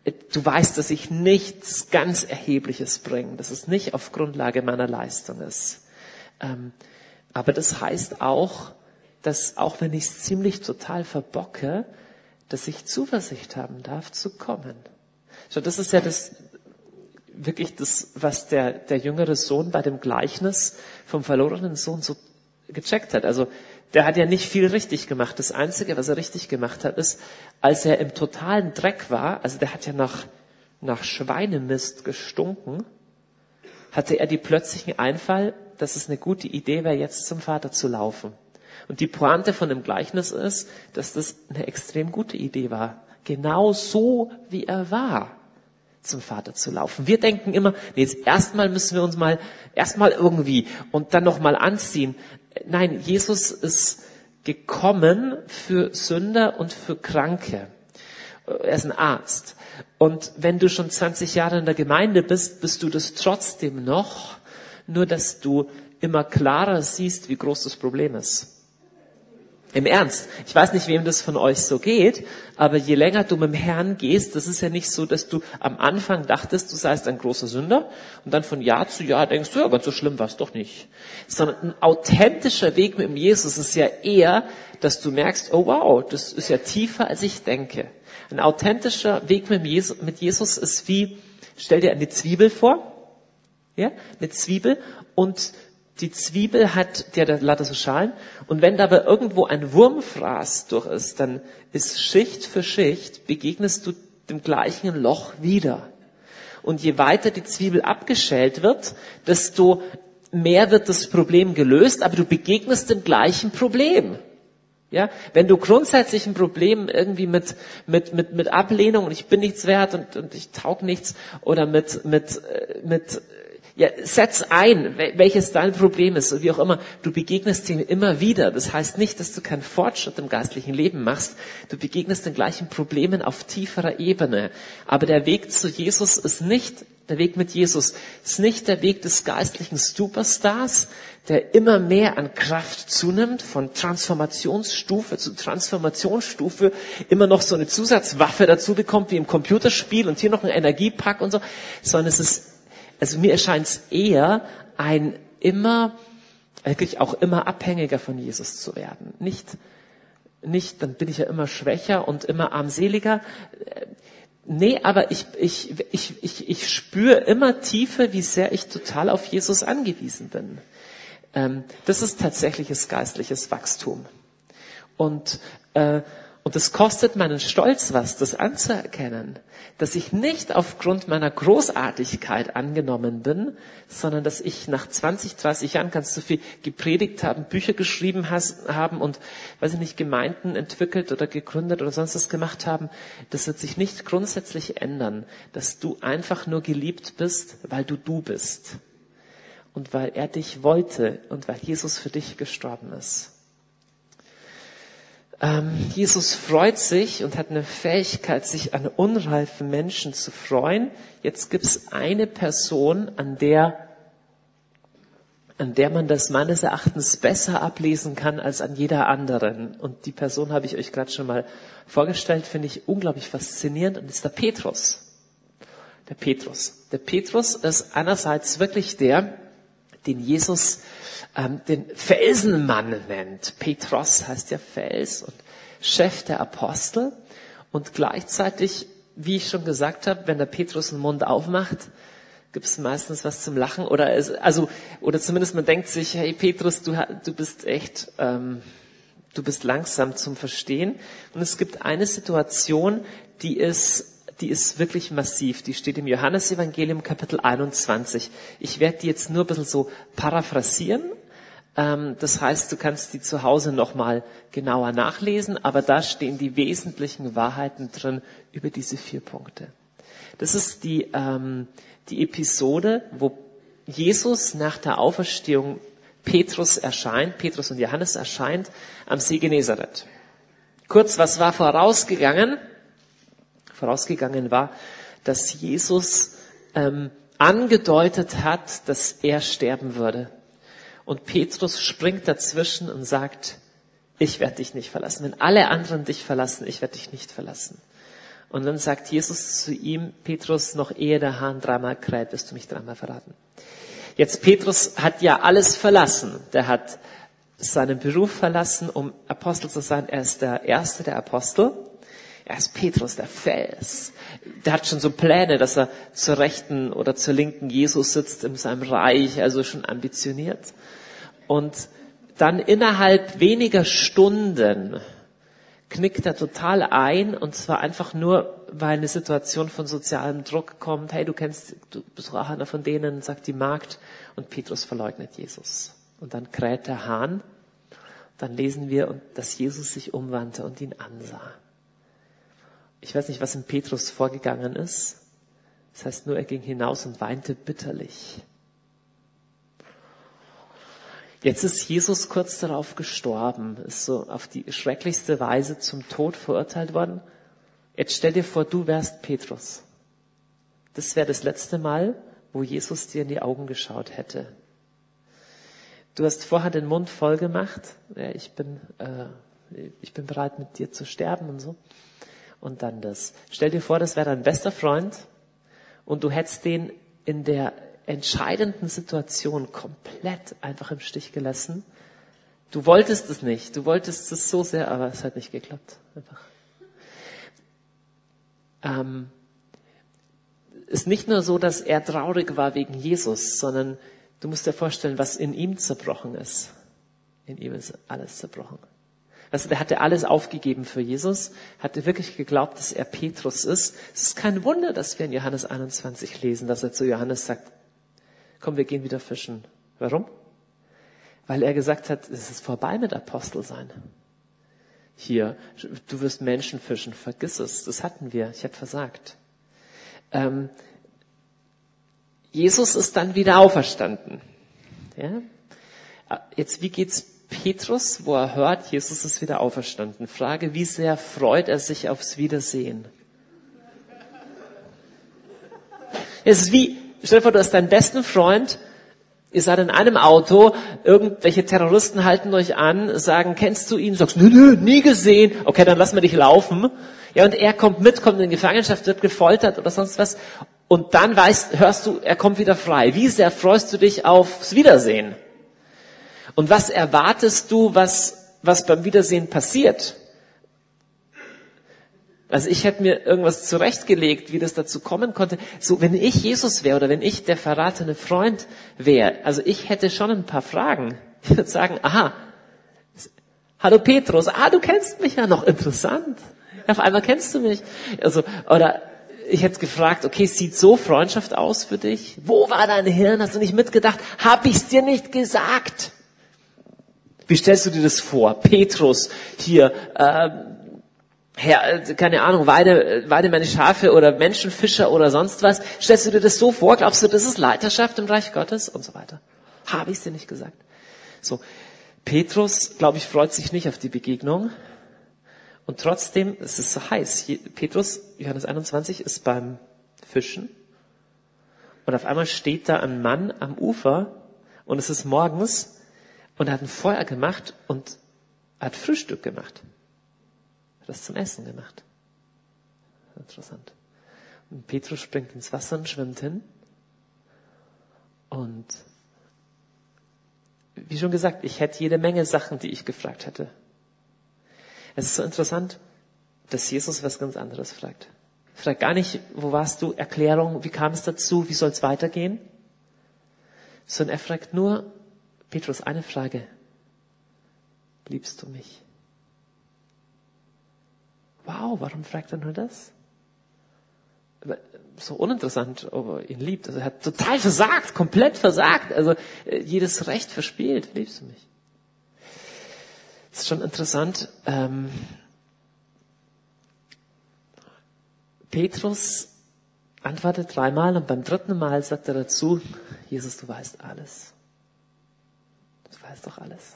du weißt, dass ich nichts ganz Erhebliches bringe, dass es nicht auf Grundlage meiner Leistung ist. Ähm, aber das heißt auch, dass auch wenn ich es ziemlich total verbocke, dass ich Zuversicht haben darf zu kommen. So, das ist ja das, wirklich das, was der, der jüngere Sohn bei dem Gleichnis vom verlorenen Sohn so gecheckt hat. Also der hat ja nicht viel richtig gemacht. Das Einzige, was er richtig gemacht hat, ist, als er im totalen Dreck war, also der hat ja nach, nach Schweinemist gestunken, hatte er die plötzlichen Einfall, dass es eine gute Idee wäre, jetzt zum Vater zu laufen. Und die Pointe von dem Gleichnis ist, dass das eine extrem gute Idee war. Genau so, wie er war, zum Vater zu laufen. Wir denken immer, nee, jetzt erstmal müssen wir uns mal, erstmal irgendwie und dann nochmal anziehen. Nein, Jesus ist gekommen für Sünder und für Kranke. Er ist ein Arzt. Und wenn du schon 20 Jahre in der Gemeinde bist, bist du das trotzdem noch, nur dass du immer klarer siehst, wie groß das Problem ist. Im Ernst. Ich weiß nicht, wem das von euch so geht, aber je länger du mit dem Herrn gehst, das ist ja nicht so, dass du am Anfang dachtest, du seist ein großer Sünder und dann von Jahr zu Jahr denkst, ja, ganz so schlimm war es doch nicht. Sondern ein authentischer Weg mit dem Jesus ist ja eher, dass du merkst, oh wow, das ist ja tiefer, als ich denke. Ein authentischer Weg mit Jesus ist wie, stell dir eine Zwiebel vor, ja, eine Zwiebel und die Zwiebel hat, die hat lauter so Schalen. Und wenn dabei irgendwo ein Wurmfraß durch ist, dann ist Schicht für Schicht, begegnest du dem gleichen Loch wieder. Und je weiter die Zwiebel abgeschält wird, desto mehr wird das Problem gelöst, aber du begegnest dem gleichen Problem. Ja, wenn du grundsätzlich ein Problem irgendwie mit, mit, mit, mit Ablehnung und ich bin nichts wert und, und ich taug nichts oder mit, mit, äh, mit ja, setz ein, welches dein Problem ist, wie auch immer. Du begegnest ihm immer wieder. Das heißt nicht, dass du keinen Fortschritt im geistlichen Leben machst. Du begegnest den gleichen Problemen auf tieferer Ebene. Aber der Weg zu Jesus ist nicht, der Weg mit Jesus ist nicht der Weg des geistlichen Superstars, der immer mehr an Kraft zunimmt, von Transformationsstufe zu Transformationsstufe, immer noch so eine Zusatzwaffe dazu bekommt, wie im Computerspiel und hier noch ein Energiepack und so, sondern es ist also mir erscheint es eher ein immer, wirklich auch immer abhängiger von Jesus zu werden. Nicht, nicht, dann bin ich ja immer schwächer und immer armseliger. Nee, aber ich, ich, ich, ich, ich spüre immer tiefer, wie sehr ich total auf Jesus angewiesen bin. Ähm, das ist tatsächliches geistliches Wachstum. Und, äh, Und es kostet meinen Stolz was, das anzuerkennen, dass ich nicht aufgrund meiner Großartigkeit angenommen bin, sondern dass ich nach 20, 30 Jahren kannst du viel gepredigt haben, Bücher geschrieben hast, haben und, weiß ich nicht, Gemeinden entwickelt oder gegründet oder sonst was gemacht haben. Das wird sich nicht grundsätzlich ändern, dass du einfach nur geliebt bist, weil du du bist. Und weil er dich wollte und weil Jesus für dich gestorben ist. Ähm, Jesus freut sich und hat eine Fähigkeit, sich an unreifen Menschen zu freuen. Jetzt gibt es eine Person, an der, an der man das meines Erachtens besser ablesen kann als an jeder anderen. Und die Person habe ich euch gerade schon mal vorgestellt, finde ich unglaublich faszinierend und ist der Petrus. Der Petrus. Der Petrus ist einerseits wirklich der, den Jesus ähm, den Felsenmann nennt. Petros heißt ja Fels und Chef der Apostel. Und gleichzeitig, wie ich schon gesagt habe, wenn der Petrus den Mund aufmacht, gibt es meistens was zum Lachen oder es, also oder zumindest man denkt sich, hey Petrus, du, du bist echt, ähm, du bist langsam zum Verstehen. Und es gibt eine Situation, die ist die ist wirklich massiv. Die steht im Johannesevangelium Kapitel 21. Ich werde die jetzt nur ein bisschen so paraphrasieren ähm, das heißt, du kannst die zu Hause nochmal genauer nachlesen, aber da stehen die wesentlichen Wahrheiten drin über diese vier Punkte. Das ist die, ähm, die Episode, wo Jesus nach der Auferstehung Petrus erscheint, Petrus und Johannes erscheint am See Genezareth. Kurz, was war vorausgegangen? Vorausgegangen war, dass Jesus ähm, angedeutet hat, dass er sterben würde. Und Petrus springt dazwischen und sagt, ich werde dich nicht verlassen. Wenn alle anderen dich verlassen, ich werde dich nicht verlassen. Und dann sagt Jesus zu ihm, Petrus, noch ehe der Hahn dreimal kräht, wirst du mich dreimal verraten. Jetzt Petrus hat ja alles verlassen. Der hat seinen Beruf verlassen, um Apostel zu sein. Er ist der erste der Apostel. Er ist Petrus, der Fels. Der hat schon so Pläne, dass er zur rechten oder zur linken Jesus sitzt in seinem Reich, also schon ambitioniert. Und dann innerhalb weniger Stunden knickt er total ein und zwar einfach nur, weil eine Situation von sozialem Druck kommt. Hey, du kennst, du bist auch einer von denen, sagt die Magd und Petrus verleugnet Jesus. Und dann kräht der Hahn. Dann lesen wir, dass Jesus sich umwandte und ihn ansah. Ich weiß nicht, was in Petrus vorgegangen ist. Das heißt nur, er ging hinaus und weinte bitterlich. Jetzt ist Jesus kurz darauf gestorben, ist so auf die schrecklichste Weise zum Tod verurteilt worden. Jetzt stell dir vor, du wärst Petrus. Das wäre das letzte Mal, wo Jesus dir in die Augen geschaut hätte. Du hast vorher den Mund voll gemacht. Ja, ich bin, äh, ich bin bereit, mit dir zu sterben und so und dann das. Stell dir vor, das wäre dein bester Freund und du hättest den in der entscheidenden Situation komplett einfach im Stich gelassen. Du wolltest es nicht, du wolltest es so sehr, aber es hat nicht geklappt. Einfach. Ähm, ist nicht nur so, dass er traurig war wegen Jesus, sondern du musst dir vorstellen, was in ihm zerbrochen ist. In ihm ist alles zerbrochen. Also der hatte alles aufgegeben für Jesus, hatte wirklich geglaubt, dass er Petrus ist. Es ist kein Wunder, dass wir in Johannes 21 lesen, dass er zu Johannes sagt, komm, wir gehen wieder fischen. Warum? Weil er gesagt hat, es ist vorbei mit Apostel sein. Hier, du wirst Menschen fischen, vergiss es, das hatten wir, ich habe versagt. Ähm, Jesus ist dann wieder auferstanden. Ja? Jetzt, wie geht's Petrus, wo er hört, Jesus ist wieder auferstanden. Frage, wie sehr freut er sich aufs Wiedersehen? Es ist wie, stell dir vor, du hast deinen besten Freund, ihr seid in einem Auto, irgendwelche Terroristen halten euch an, sagen, kennst du ihn? Sagst, nö, nö, nie gesehen. Okay, dann lassen wir dich laufen. Ja, und er kommt mit, kommt in Gefangenschaft, wird gefoltert oder sonst was. Und dann weißt, hörst du, er kommt wieder frei. Wie sehr freust du dich aufs Wiedersehen? Und was erwartest du, was, was beim Wiedersehen passiert? Also ich hätte mir irgendwas zurechtgelegt, wie das dazu kommen konnte. So, wenn ich Jesus wäre oder wenn ich der verratene Freund wäre, also ich hätte schon ein paar Fragen. Ich würde sagen, aha, Hallo Petrus, ah, du kennst mich ja noch, interessant. Auf einmal kennst du mich. Also, oder ich hätte gefragt, okay, sieht so Freundschaft aus für dich? Wo war dein Hirn? Hast du nicht mitgedacht? Hab ich's dir nicht gesagt? Wie stellst du dir das vor? Petrus hier, äh, Herr, keine Ahnung, weide, weide meine Schafe oder Menschenfischer oder sonst was. Stellst du dir das so vor? Glaubst du, das ist Leiterschaft im Reich Gottes und so weiter? Habe ich dir nicht gesagt? So, Petrus, glaube ich, freut sich nicht auf die Begegnung. Und trotzdem, es ist so heiß. Petrus, Johannes 21, ist beim Fischen. Und auf einmal steht da ein Mann am Ufer und es ist morgens und hat ein Feuer gemacht und hat Frühstück gemacht. Hat das zum Essen gemacht. Interessant. Und Petrus springt ins Wasser und schwimmt hin. Und wie schon gesagt, ich hätte jede Menge Sachen, die ich gefragt hätte. Es ist so interessant, dass Jesus was ganz anderes fragt. Er fragt gar nicht, wo warst du, Erklärung, wie kam es dazu, wie soll es weitergehen? Sondern er fragt nur, Petrus, eine Frage. Liebst du mich? Wow, warum fragt er nur das? So uninteressant, ob er ihn liebt. Also er hat total versagt, komplett versagt. Also äh, jedes Recht verspielt. Liebst du mich? Das ist schon interessant. Ähm, Petrus antwortet dreimal und beim dritten Mal sagt er dazu, Jesus, du weißt alles. Du weißt doch alles.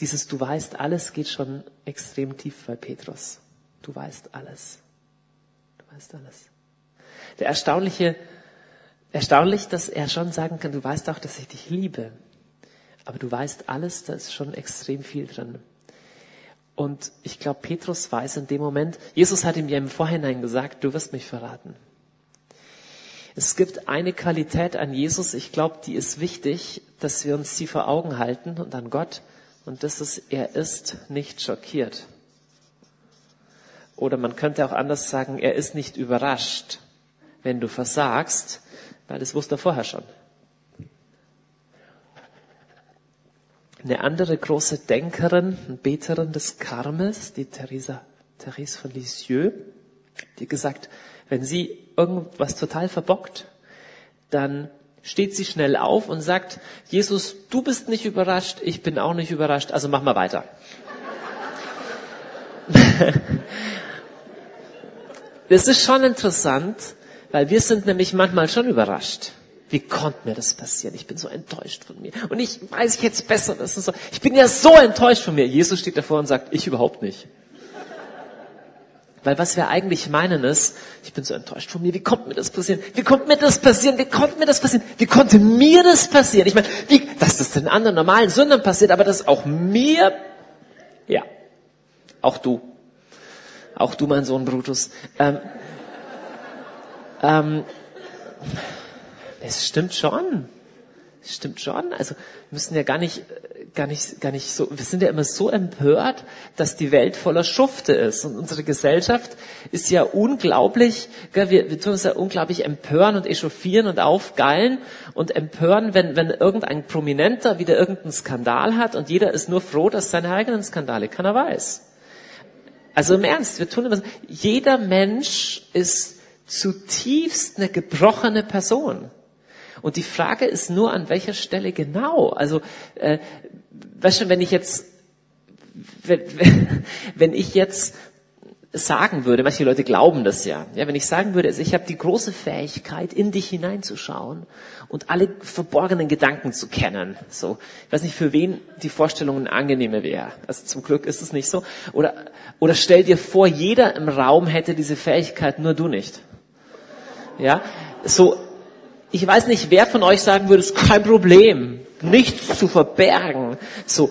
Dieses Du weißt alles geht schon extrem tief bei Petrus. Du weißt alles. Du weißt alles. Der erstaunliche, erstaunlich, dass er schon sagen kann, du weißt auch, dass ich dich liebe. Aber du weißt alles, da ist schon extrem viel drin. Und ich glaube, Petrus weiß in dem Moment, Jesus hat ihm ja im Vorhinein gesagt, du wirst mich verraten. Es gibt eine Qualität an Jesus, ich glaube, die ist wichtig, dass wir uns sie vor Augen halten und an Gott. Und das ist, er ist nicht schockiert. Oder man könnte auch anders sagen, er ist nicht überrascht, wenn du versagst, weil das wusste er vorher schon. Eine andere große Denkerin und Beterin des Karmels, die Theresa, Therese von Lisieux, die gesagt, wenn sie irgendwas total verbockt, dann steht sie schnell auf und sagt, Jesus, du bist nicht überrascht, ich bin auch nicht überrascht, also mach mal weiter. das ist schon interessant, weil wir sind nämlich manchmal schon überrascht. Wie konnte mir das passieren? Ich bin so enttäuscht von mir. Und ich weiß jetzt besser. Das ist so. Ich bin ja so enttäuscht von mir. Jesus steht davor und sagt, ich überhaupt nicht. Weil was wir eigentlich meinen ist, ich bin so enttäuscht von mir, wie konnte mir das passieren? Wie konnte mir das passieren? Wie konnte mir das passieren? Wie konnte mir das passieren? Ich meine, wie, dass das den anderen normalen Sündern passiert, aber das auch mir, ja, auch du. Auch du, mein Sohn Brutus. Ähm, ähm, es stimmt schon. Es stimmt schon. Also wir müssen ja gar nicht, gar nicht, gar nicht so. Wir sind ja immer so empört, dass die Welt voller Schufte ist und unsere Gesellschaft ist ja unglaublich. Gell, wir, wir tun uns ja unglaublich empören und echauffieren und aufgeilen und empören, wenn wenn irgendein Prominenter wieder irgendeinen Skandal hat und jeder ist nur froh, dass seine eigenen Skandale keiner weiß. Also im Ernst, wir tun immer. Jeder Mensch ist zutiefst eine gebrochene Person. Und die Frage ist nur, an welcher Stelle genau. Also, äh, weißt du, wenn ich jetzt, wenn, wenn ich jetzt sagen würde, manche Leute glauben das ja, ja, wenn ich sagen würde, also ich habe die große Fähigkeit, in dich hineinzuschauen und alle verborgenen Gedanken zu kennen. So, ich weiß nicht, für wen die Vorstellung eine angenehme wäre. Also zum Glück ist es nicht so. Oder, oder stell dir vor, jeder im Raum hätte diese Fähigkeit, nur du nicht. Ja, so ich weiß nicht, wer von euch sagen würde, es ist kein Problem, nichts zu verbergen. So,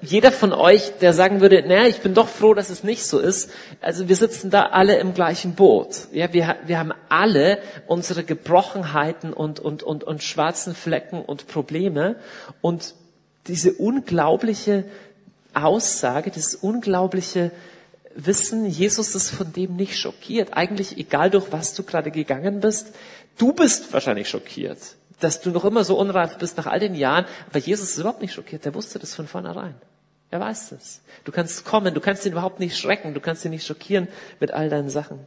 jeder von euch, der sagen würde, naja, ich bin doch froh, dass es nicht so ist. Also wir sitzen da alle im gleichen Boot. Ja, wir, wir haben alle unsere Gebrochenheiten und, und, und, und schwarzen Flecken und Probleme. Und diese unglaubliche Aussage, dieses unglaubliche Wissen, Jesus ist von dem nicht schockiert. Eigentlich egal durch was du gerade gegangen bist, Du bist wahrscheinlich schockiert. Dass du noch immer so unreif bist nach all den Jahren. Aber Jesus ist überhaupt nicht schockiert. Der wusste das von vornherein. Er weiß das. Du kannst kommen, du kannst ihn überhaupt nicht schrecken, du kannst ihn nicht schockieren mit all deinen Sachen.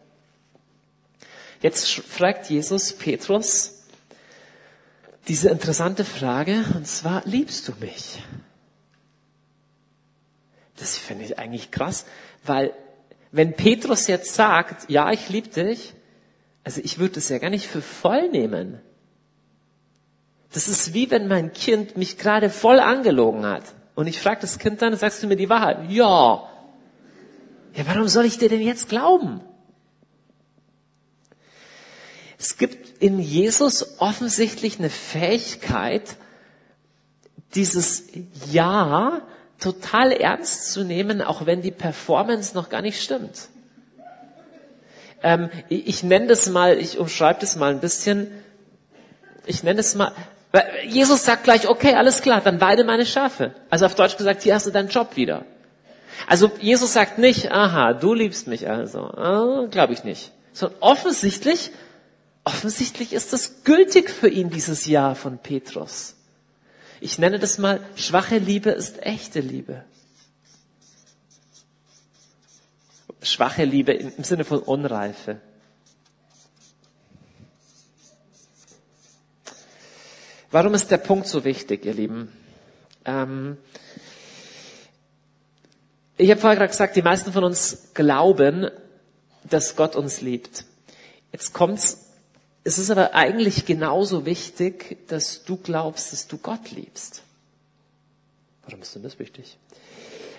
Jetzt fragt Jesus Petrus diese interessante Frage, und zwar, liebst du mich? Das finde ich eigentlich krass, weil wenn Petrus jetzt sagt, ja, ich liebe dich, also ich würde das ja gar nicht für voll nehmen. Das ist wie wenn mein Kind mich gerade voll angelogen hat. Und ich frage das Kind dann, sagst du mir die Wahrheit? Ja. Ja, warum soll ich dir denn jetzt glauben? Es gibt in Jesus offensichtlich eine Fähigkeit, dieses Ja total ernst zu nehmen, auch wenn die Performance noch gar nicht stimmt. Ähm, ich, ich nenne das mal, ich umschreibe das mal ein bisschen, ich nenne es mal, Jesus sagt gleich, okay, alles klar, dann weide meine Schafe. Also auf Deutsch gesagt, hier hast du deinen Job wieder. Also Jesus sagt nicht, aha, du liebst mich also. Ah, Glaube ich nicht. Sondern offensichtlich, offensichtlich ist das gültig für ihn, dieses Ja von Petrus. Ich nenne das mal, schwache Liebe ist echte Liebe. Schwache Liebe im Sinne von Unreife. Warum ist der Punkt so wichtig, ihr Lieben? Ähm ich habe vorher gerade gesagt, die meisten von uns glauben, dass Gott uns liebt. Jetzt kommt's es ist aber eigentlich genauso wichtig, dass du glaubst, dass du Gott liebst. Warum ist denn das wichtig?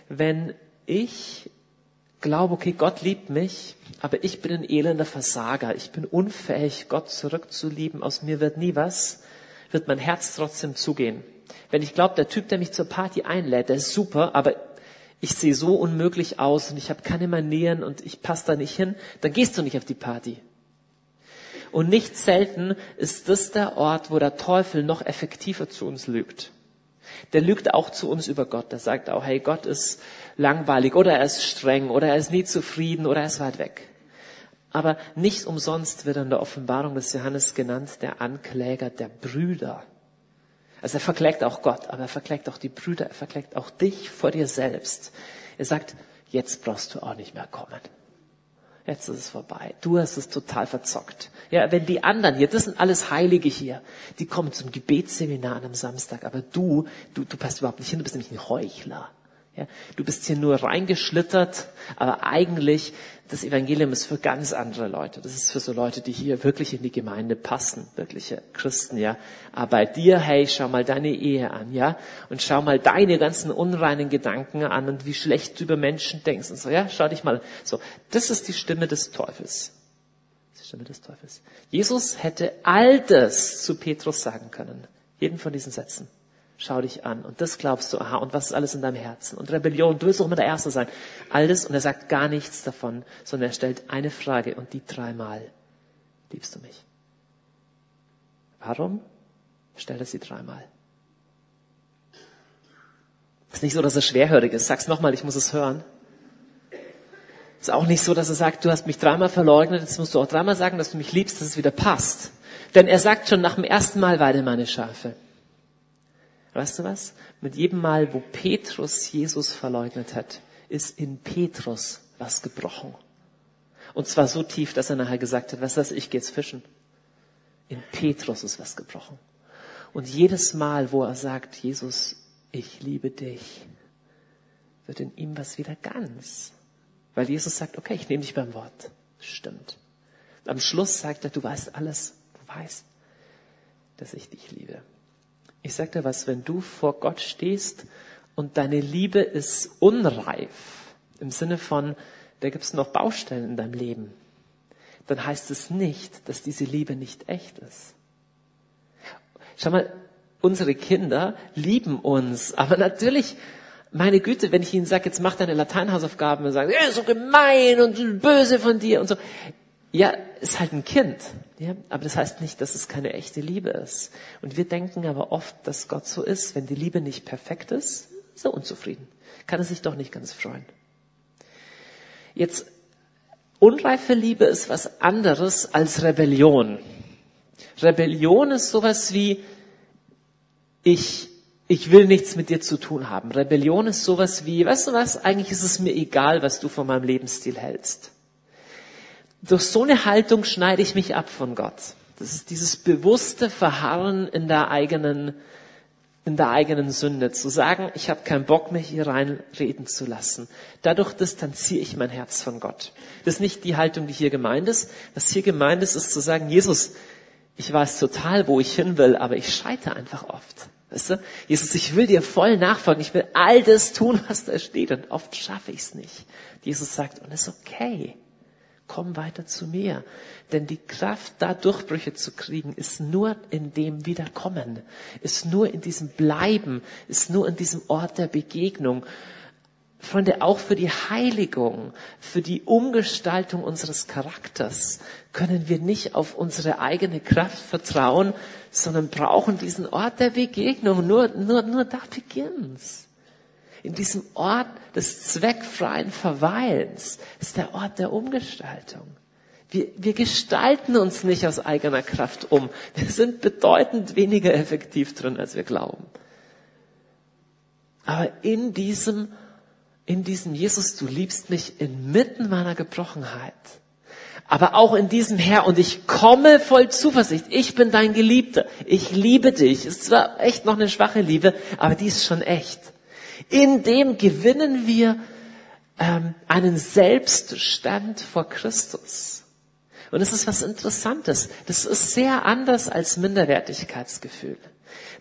Wenn ich glaube, okay, Gott liebt mich, aber ich bin ein elender Versager, ich bin unfähig, Gott zurückzulieben, aus mir wird nie was, wird mein Herz trotzdem zugehen. Wenn ich glaube, der Typ, der mich zur Party einlädt, der ist super, aber ich sehe so unmöglich aus und ich habe keine Manieren und ich passe da nicht hin, dann gehst du nicht auf die Party. Und nicht selten ist das der Ort, wo der Teufel noch effektiver zu uns lügt. Der lügt auch zu uns über Gott. Der sagt auch, hey, Gott ist langweilig oder er ist streng oder er ist nie zufrieden oder er ist weit weg. Aber nicht umsonst wird in der Offenbarung des Johannes genannt der Ankläger der Brüder. Also er verklägt auch Gott, aber er verklägt auch die Brüder, er verklägt auch dich vor dir selbst. Er sagt, jetzt brauchst du auch nicht mehr kommen jetzt ist es vorbei. Du hast es total verzockt. Ja, wenn die anderen hier, das sind alles Heilige hier, die kommen zum Gebetsseminar einem Samstag, aber du, du, du passt überhaupt nicht hin, du bist nämlich ein Heuchler. Ja, du bist hier nur reingeschlittert, aber eigentlich das Evangelium ist für ganz andere Leute. Das ist für so Leute, die hier wirklich in die Gemeinde passen, wirkliche Christen, ja. Aber bei dir, hey, schau mal deine Ehe an, ja, und schau mal deine ganzen unreinen Gedanken an und wie schlecht du über Menschen denkst und so, ja, schau dich mal. So, das ist die Stimme des Teufels. Die Stimme des Teufels. Jesus hätte all das zu Petrus sagen können. Jeden von diesen Sätzen. Schau dich an. Und das glaubst du, aha, und was ist alles in deinem Herzen? Und Rebellion, du willst auch immer der Erste sein. Alles, und er sagt gar nichts davon, sondern er stellt eine Frage und die dreimal. Liebst du mich? Warum? Stellt er sie dreimal. Ist nicht so, dass er schwerhörig ist. Sag's nochmal, ich muss es hören. Ist auch nicht so, dass er sagt, du hast mich dreimal verleugnet, jetzt musst du auch dreimal sagen, dass du mich liebst, dass es wieder passt. Denn er sagt schon nach dem ersten Mal weide meine Schafe. Weißt du was? Mit jedem Mal, wo Petrus Jesus verleugnet hat, ist in Petrus was gebrochen. Und zwar so tief, dass er nachher gesagt hat, was, ich gehe jetzt fischen. In Petrus ist was gebrochen. Und jedes Mal, wo er sagt, Jesus, ich liebe dich, wird in ihm was wieder ganz. Weil Jesus sagt, okay, ich nehme dich beim Wort. Stimmt. Am Schluss sagt er, du weißt alles. Du weißt, dass ich dich liebe. Ich sag dir was, wenn du vor Gott stehst und deine Liebe ist unreif, im Sinne von, da gibt's noch Baustellen in deinem Leben, dann heißt es nicht, dass diese Liebe nicht echt ist. Schau mal, unsere Kinder lieben uns, aber natürlich, meine Güte, wenn ich ihnen sage, jetzt mach deine Lateinhausaufgaben und sagen, ja, so gemein und böse von dir und so. Ja, ist halt ein Kind. Ja, aber das heißt nicht, dass es keine echte Liebe ist. Und wir denken aber oft, dass Gott so ist. Wenn die Liebe nicht perfekt ist, ist er unzufrieden. Kann er sich doch nicht ganz freuen. Jetzt, unreife Liebe ist was anderes als Rebellion. Rebellion ist sowas wie, ich, ich will nichts mit dir zu tun haben. Rebellion ist sowas wie, weißt du was, eigentlich ist es mir egal, was du von meinem Lebensstil hältst. Durch so eine Haltung schneide ich mich ab von Gott. Das ist dieses bewusste Verharren in der eigenen, in der eigenen Sünde. Zu sagen, ich habe keinen Bock mehr hier reinreden zu lassen. Dadurch distanziere ich mein Herz von Gott. Das ist nicht die Haltung, die hier gemeint ist. Was hier gemeint ist, ist zu sagen, Jesus, ich weiß total, wo ich hin will, aber ich scheitere einfach oft. Weißt du? Jesus, ich will dir voll nachfolgen. Ich will all das tun, was da steht. Und oft schaffe ich es nicht. Jesus sagt, und ist okay komm weiter zu mir. Denn die Kraft, da Durchbrüche zu kriegen, ist nur in dem Wiederkommen, ist nur in diesem Bleiben, ist nur in diesem Ort der Begegnung. Freunde, auch für die Heiligung, für die Umgestaltung unseres Charakters können wir nicht auf unsere eigene Kraft vertrauen, sondern brauchen diesen Ort der Begegnung. Nur, nur, nur da beginnt's in diesem Ort des zweckfreien Verweilens ist der Ort der Umgestaltung. Wir, wir gestalten uns nicht aus eigener Kraft um. Wir sind bedeutend weniger effektiv drin, als wir glauben. Aber in diesem, in diesem Jesus, du liebst mich inmitten meiner Gebrochenheit. Aber auch in diesem Herr und ich komme voll Zuversicht. Ich bin dein Geliebter. Ich liebe dich. Es ist zwar echt noch eine schwache Liebe, aber die ist schon echt. In dem gewinnen wir ähm, einen Selbststand vor Christus. Und es ist was Interessantes. Das ist sehr anders als Minderwertigkeitsgefühl.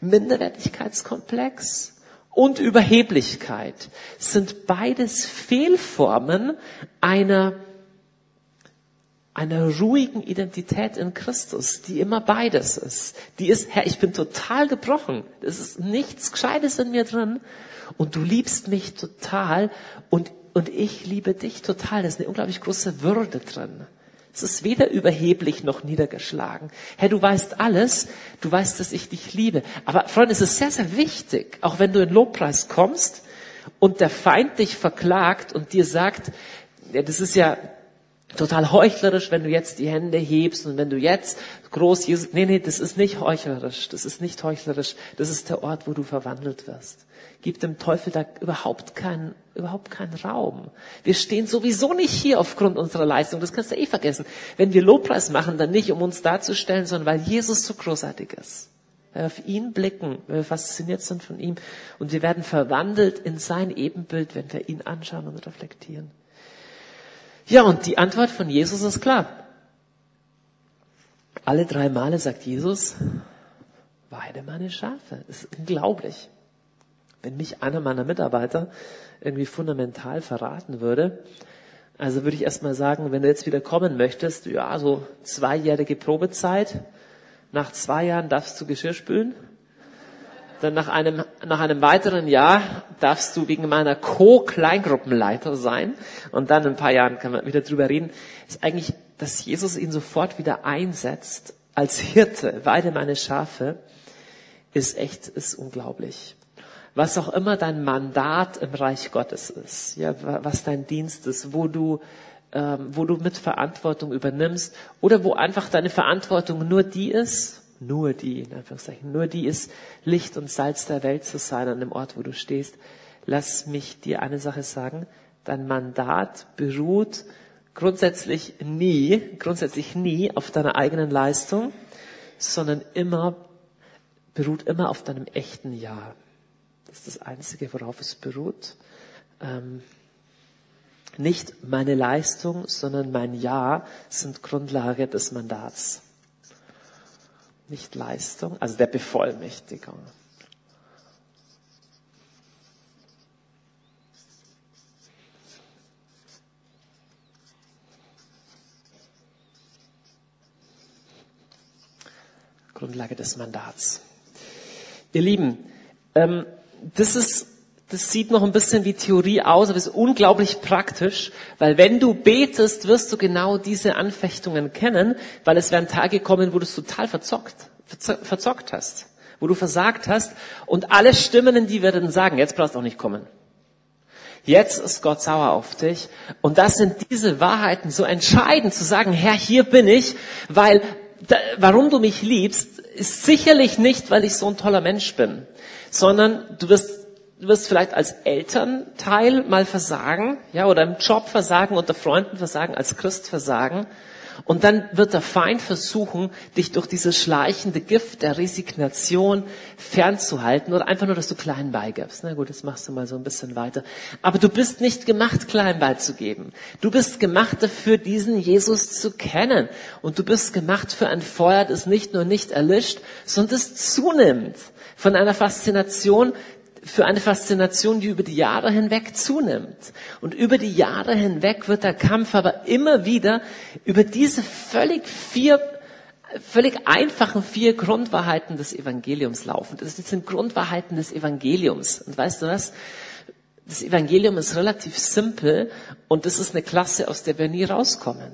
Minderwertigkeitskomplex und Überheblichkeit sind beides Fehlformen einer einer ruhigen Identität in Christus, die immer beides ist. Die ist, Herr, ich bin total gebrochen. Es ist nichts Gescheites in mir drin und du liebst mich total und, und ich liebe dich total. Da ist eine unglaublich große Würde drin. Es ist weder überheblich noch niedergeschlagen. Herr, du weißt alles. Du weißt, dass ich dich liebe. Aber Freunde, es ist sehr, sehr wichtig, auch wenn du in Lobpreis kommst und der Feind dich verklagt und dir sagt, ja, das ist ja total heuchlerisch, wenn du jetzt die Hände hebst und wenn du jetzt groß Jesus, nee, nee, das ist nicht heuchlerisch, das ist nicht heuchlerisch, das ist der Ort, wo du verwandelt wirst. Gib dem Teufel da überhaupt keinen, überhaupt keinen Raum. Wir stehen sowieso nicht hier aufgrund unserer Leistung, das kannst du eh vergessen. Wenn wir Lobpreis machen, dann nicht, um uns darzustellen, sondern weil Jesus so großartig ist. Weil wir auf ihn blicken, weil wir fasziniert sind von ihm und wir werden verwandelt in sein Ebenbild, wenn wir ihn anschauen und reflektieren. Ja, und die Antwort von Jesus ist klar. Alle drei Male sagt Jesus, weide meine Schafe. Das ist unglaublich. Wenn mich einer meiner Mitarbeiter irgendwie fundamental verraten würde, also würde ich erstmal sagen, wenn du jetzt wieder kommen möchtest, ja, so zweijährige Probezeit, nach zwei Jahren darfst du Geschirr spülen, dann nach einem, nach einem weiteren Jahr darfst du wegen meiner Co-Kleingruppenleiter sein. Und dann in ein paar Jahren kann man wieder drüber reden. Ist eigentlich, dass Jesus ihn sofort wieder einsetzt als Hirte, weide meine Schafe, ist echt, ist unglaublich. Was auch immer dein Mandat im Reich Gottes ist, ja, was dein Dienst ist, wo du, ähm, wo du mit Verantwortung übernimmst oder wo einfach deine Verantwortung nur die ist, nur die, in Anführungszeichen, nur die ist, Licht und Salz der Welt zu sein an dem Ort, wo du stehst. Lass mich dir eine Sache sagen. Dein Mandat beruht grundsätzlich nie, grundsätzlich nie auf deiner eigenen Leistung, sondern immer, beruht immer auf deinem echten Ja. Das ist das Einzige, worauf es beruht. Ähm, nicht meine Leistung, sondern mein Ja sind Grundlage des Mandats nicht Leistung, also der Bevollmächtigung. Grundlage des Mandats. Ihr Lieben, ähm, das ist das sieht noch ein bisschen wie Theorie aus, aber ist unglaublich praktisch, weil wenn du betest, wirst du genau diese Anfechtungen kennen, weil es werden Tage kommen, wo du es total verzockt, verzockt hast, wo du versagt hast und alle Stimmen die werden sagen, jetzt brauchst du auch nicht kommen. Jetzt ist Gott sauer auf dich. Und das sind diese Wahrheiten so entscheidend zu sagen, Herr, hier bin ich, weil da, warum du mich liebst, ist sicherlich nicht, weil ich so ein toller Mensch bin, sondern du wirst du wirst vielleicht als Elternteil mal versagen, ja, oder im Job versagen, unter Freunden versagen, als Christ versagen. Und dann wird der Feind versuchen, dich durch dieses schleichende Gift der Resignation fernzuhalten oder einfach nur, dass du klein beigibst. Na gut, das machst du mal so ein bisschen weiter. Aber du bist nicht gemacht, klein beizugeben. Du bist gemacht dafür, diesen Jesus zu kennen. Und du bist gemacht für ein Feuer, das nicht nur nicht erlischt, sondern das zunimmt. Von einer Faszination, für eine Faszination, die über die Jahre hinweg zunimmt. Und über die Jahre hinweg wird der Kampf aber immer wieder über diese völlig vier, völlig einfachen vier Grundwahrheiten des Evangeliums laufen. Das sind Grundwahrheiten des Evangeliums. Und weißt du was? Das Evangelium ist relativ simpel und das ist eine Klasse, aus der wir nie rauskommen.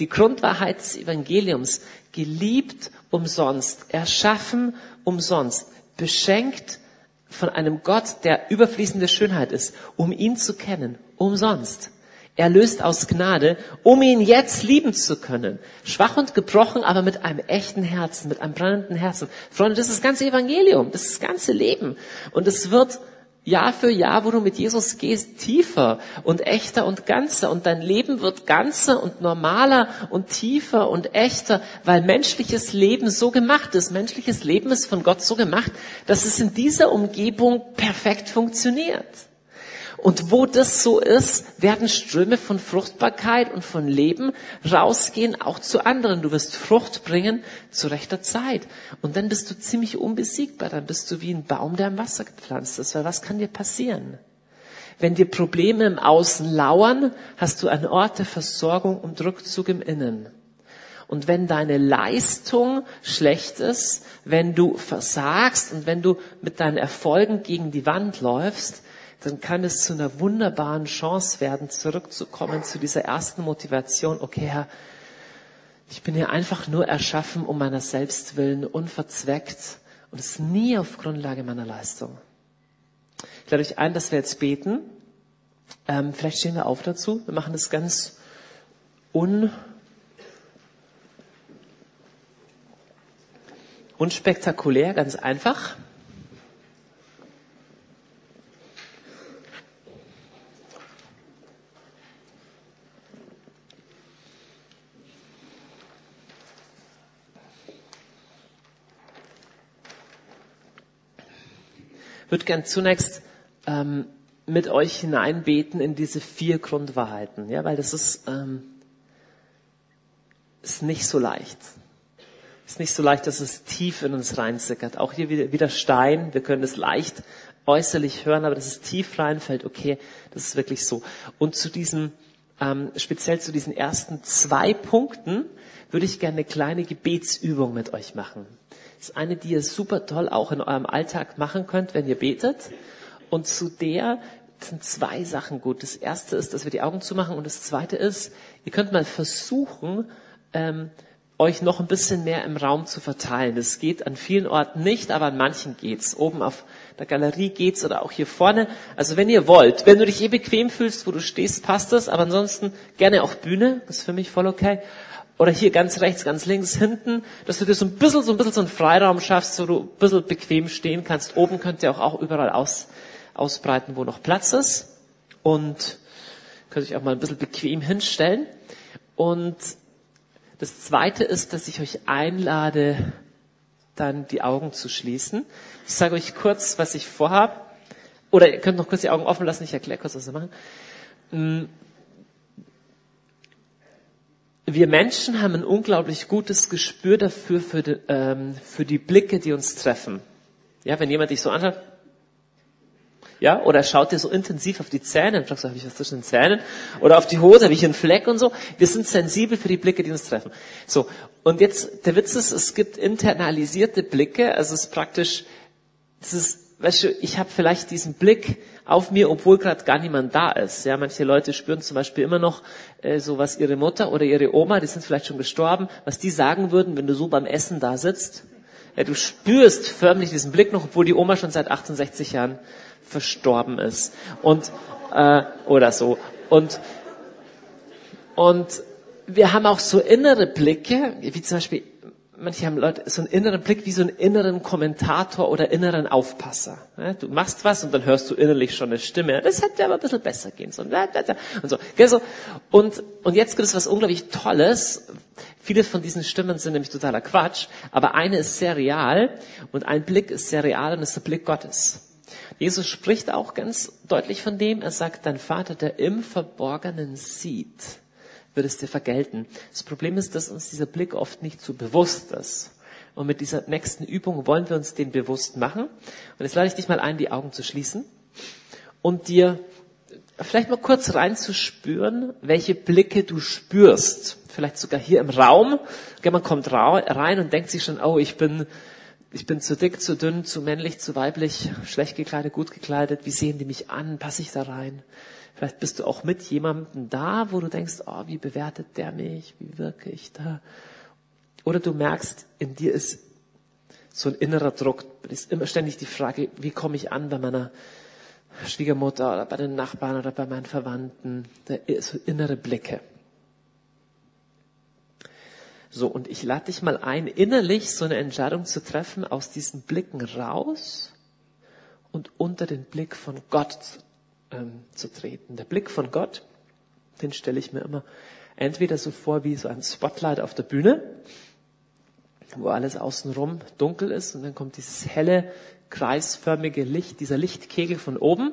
Die Grundwahrheit des Evangeliums, geliebt umsonst, erschaffen umsonst, beschenkt von einem Gott, der überfließende Schönheit ist, um ihn zu kennen, umsonst. Er löst aus Gnade, um ihn jetzt lieben zu können. Schwach und gebrochen, aber mit einem echten Herzen, mit einem brennenden Herzen. Freunde, das ist das ganze Evangelium, das ist das ganze Leben. Und es wird Jahr für Jahr, wo du mit Jesus gehst, tiefer und echter und ganzer. Und dein Leben wird ganzer und normaler und tiefer und echter, weil menschliches Leben so gemacht ist. Menschliches Leben ist von Gott so gemacht, dass es in dieser Umgebung perfekt funktioniert. Und wo das so ist, werden Ströme von Fruchtbarkeit und von Leben rausgehen, auch zu anderen. Du wirst Frucht bringen zu rechter Zeit. Und dann bist du ziemlich unbesiegbar. Dann bist du wie ein Baum, der im Wasser gepflanzt ist. Weil was kann dir passieren? Wenn dir Probleme im Außen lauern, hast du einen Ort der Versorgung und Rückzug im Innen. Und wenn deine Leistung schlecht ist, wenn du versagst und wenn du mit deinen Erfolgen gegen die Wand läufst, dann kann es zu einer wunderbaren Chance werden, zurückzukommen zu dieser ersten Motivation. Okay, Herr, ich bin hier einfach nur erschaffen um meiner selbst willen, unverzweckt und es nie auf Grundlage meiner Leistung. Ich lade euch ein, dass wir jetzt beten. Ähm, vielleicht stehen wir auf dazu. Wir machen das ganz un unspektakulär, ganz einfach. Würde gern zunächst ähm, mit euch hineinbeten in diese vier Grundwahrheiten, ja, weil das ist, ähm, ist nicht so leicht. Ist nicht so leicht, dass es tief in uns reinsickert. Auch hier wieder, wieder Stein. Wir können es leicht äußerlich hören, aber dass es tief reinfällt, okay, das ist wirklich so. Und zu diesen, ähm, speziell zu diesen ersten zwei Punkten würde ich gerne eine kleine Gebetsübung mit euch machen. Ist eine, die ihr super toll auch in eurem Alltag machen könnt, wenn ihr betet. Und zu der sind zwei Sachen gut. Das erste ist, dass wir die Augen zumachen und das zweite ist, ihr könnt mal versuchen, ähm, euch noch ein bisschen mehr im Raum zu verteilen. Das geht an vielen Orten nicht, aber an manchen geht's. Oben auf der Galerie geht's oder auch hier vorne. Also wenn ihr wollt, wenn du dich eh bequem fühlst, wo du stehst, passt das. Aber ansonsten gerne auch Bühne. Das ist für mich voll okay oder hier ganz rechts, ganz links, hinten, dass du dir so ein bisschen, so ein bisschen so einen Freiraum schaffst, so du ein bisschen bequem stehen kannst. Oben könnt ihr auch, auch überall aus, ausbreiten, wo noch Platz ist. Und könnt euch auch mal ein bisschen bequem hinstellen. Und das zweite ist, dass ich euch einlade, dann die Augen zu schließen. Ich sage euch kurz, was ich vorhab. Oder ihr könnt noch kurz die Augen offen lassen, ich erkläre kurz, was wir machen. Wir Menschen haben ein unglaublich gutes Gespür dafür, für die, ähm, für die Blicke, die uns treffen. Ja, wenn jemand dich so anschaut, ja, oder schaut dir so intensiv auf die Zähne und fragst, habe ich was zwischen den Zähnen? Oder auf die Hose, habe ich einen Fleck und so. Wir sind sensibel für die Blicke, die uns treffen. So. Und jetzt, der Witz ist, es gibt internalisierte Blicke, also es ist praktisch, es ist weißt du, ich habe vielleicht diesen Blick auf mir, obwohl gerade gar niemand da ist. Ja, manche Leute spüren zum Beispiel immer noch äh, so, was ihre Mutter oder ihre Oma, die sind vielleicht schon gestorben, was die sagen würden, wenn du so beim Essen da sitzt. Ja, du spürst förmlich diesen Blick noch, obwohl die Oma schon seit 68 Jahren verstorben ist. Und äh, oder so. Und und wir haben auch so innere Blicke, wie zum Beispiel manche haben Leute so einen inneren Blick wie so einen inneren Kommentator oder inneren Aufpasser. Du machst was und dann hörst du innerlich schon eine Stimme. Das hätte aber ein bisschen besser gehen sollen. Und so. Und, und jetzt gibt es was unglaublich Tolles. Viele von diesen Stimmen sind nämlich totaler Quatsch, aber eine ist sehr real und ein Blick ist sehr real und ist der Blick Gottes. Jesus spricht auch ganz deutlich von dem. Er sagt, dein Vater, der im Verborgenen sieht, wird es dir vergelten. Das Problem ist, dass uns dieser Blick oft nicht so bewusst ist. Und mit dieser nächsten Übung wollen wir uns den bewusst machen. Und jetzt lade ich dich mal ein, die Augen zu schließen und dir vielleicht mal kurz reinzuspüren, welche Blicke du spürst. Vielleicht sogar hier im Raum. Man kommt rein und denkt sich schon, oh, ich bin, ich bin zu dick, zu dünn, zu männlich, zu weiblich, schlecht gekleidet, gut gekleidet. Wie sehen die mich an? Passe ich da rein? Vielleicht bist du auch mit jemandem da, wo du denkst, oh, wie bewertet der mich? Wie wirke ich da? Oder du merkst, in dir ist so ein innerer Druck. Es ist immer ständig die Frage, wie komme ich an bei meiner Schwiegermutter oder bei den Nachbarn oder bei meinen Verwandten? Da so innere Blicke. So, und ich lade dich mal ein, innerlich so eine Entscheidung zu treffen, aus diesen Blicken raus und unter den Blick von Gott ähm, zu treten. Der Blick von Gott, den stelle ich mir immer entweder so vor wie so ein Spotlight auf der Bühne, wo alles außenrum dunkel ist und dann kommt dieses helle, kreisförmige Licht, dieser Lichtkegel von oben.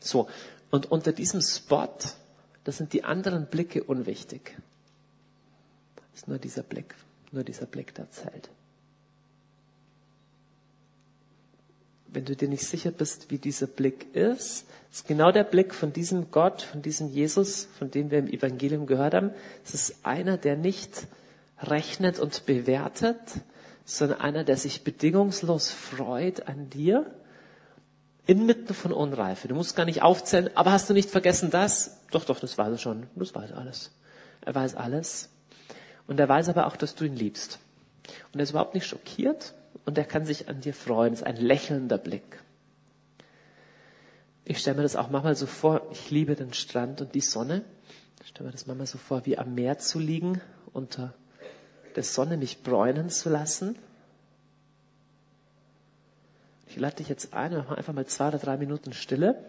So. Und unter diesem Spot, da sind die anderen Blicke unwichtig. Ist nur dieser Blick, nur dieser Blick, der zählt. Wenn du dir nicht sicher bist, wie dieser Blick ist, ist genau der Blick von diesem Gott, von diesem Jesus, von dem wir im Evangelium gehört haben. Es ist einer, der nicht rechnet und bewertet, sondern einer, der sich bedingungslos freut an dir, inmitten von Unreife. Du musst gar nicht aufzählen, aber hast du nicht vergessen das? Doch, doch, das weiß er schon. Das weiß alles. Er weiß alles. Und er weiß aber auch, dass du ihn liebst. Und er ist überhaupt nicht schockiert, und er kann sich an dir freuen. Das ist ein lächelnder Blick. Ich stelle mir das auch manchmal so vor, ich liebe den Strand und die Sonne. Ich stelle mir das manchmal so vor, wie am Meer zu liegen, unter der Sonne mich bräunen zu lassen. Ich lade dich jetzt ein, mach einfach mal zwei oder drei Minuten Stille.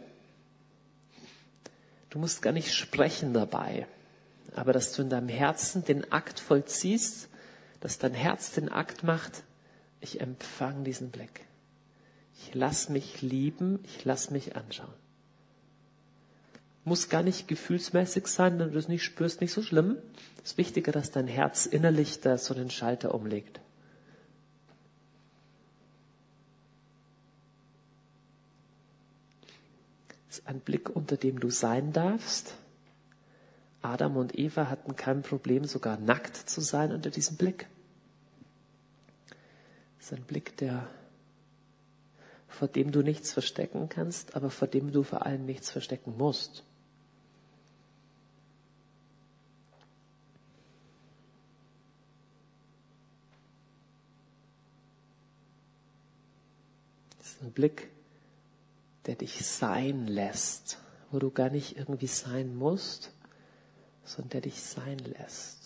Du musst gar nicht sprechen dabei, aber dass du in deinem Herzen den Akt vollziehst, dass dein Herz den Akt macht, ich empfange diesen Blick. Ich lass mich lieben, ich lass mich anschauen. Muss gar nicht gefühlsmäßig sein, wenn du das nicht spürst, nicht so schlimm. Es ist wichtiger, dass dein Herz innerlich da so den Schalter umlegt. Das ist ein Blick, unter dem du sein darfst. Adam und Eva hatten kein Problem, sogar nackt zu sein unter diesem Blick. Das ist ein Blick, der, vor dem du nichts verstecken kannst, aber vor dem du vor allem nichts verstecken musst. Das ist ein Blick, der dich sein lässt, wo du gar nicht irgendwie sein musst, sondern der dich sein lässt.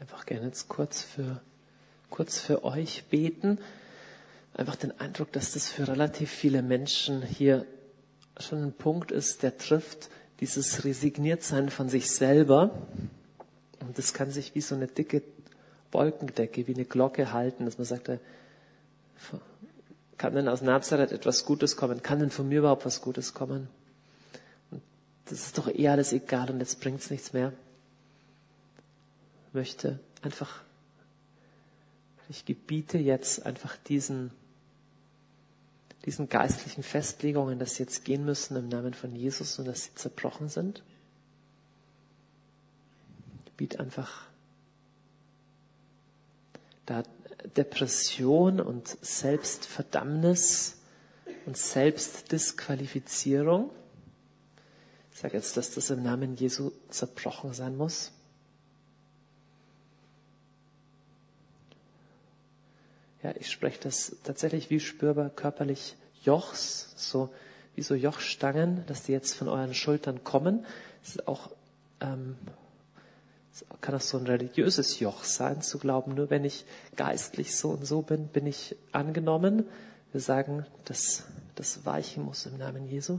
Einfach gerne jetzt kurz für, kurz für euch beten. Einfach den Eindruck, dass das für relativ viele Menschen hier schon ein Punkt ist, der trifft dieses Resigniertsein von sich selber Und das kann sich wie so eine dicke Wolkendecke, wie eine Glocke halten, dass man sagt, äh, kann denn aus Nazareth etwas Gutes kommen? Kann denn von mir überhaupt was Gutes kommen? Und das ist doch eher alles egal und jetzt bringt's nichts mehr. Möchte einfach, ich gebiete jetzt einfach diesen, diesen geistlichen Festlegungen, dass sie jetzt gehen müssen im Namen von Jesus und dass sie zerbrochen sind. Ich biete einfach da Depression und Selbstverdammnis und Selbstdisqualifizierung. Ich sage jetzt, dass das im Namen Jesu zerbrochen sein muss. Ja, ich spreche das tatsächlich wie spürbar körperlich Jochs, so wie so Jochstangen, dass die jetzt von euren Schultern kommen. Das ist auch ähm, kann auch so ein religiöses Joch sein, zu glauben, nur wenn ich geistlich so und so bin, bin ich angenommen. Wir sagen, dass das weichen muss im Namen Jesu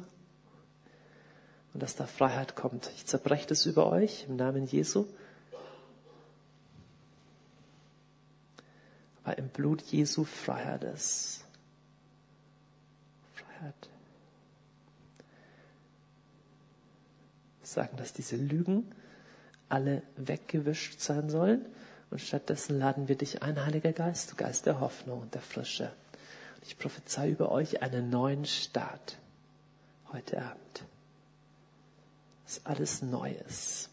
und dass da Freiheit kommt. Ich zerbreche das über euch im Namen Jesu. Aber im Blut Jesu Freiheit ist. Freiheit. Wir sagen, dass diese Lügen alle weggewischt sein sollen. Und stattdessen laden wir dich ein, Heiliger Geist, du Geist der Hoffnung und der Frische. Und ich prophezei über euch einen neuen Start heute Abend. Dass alles neu ist.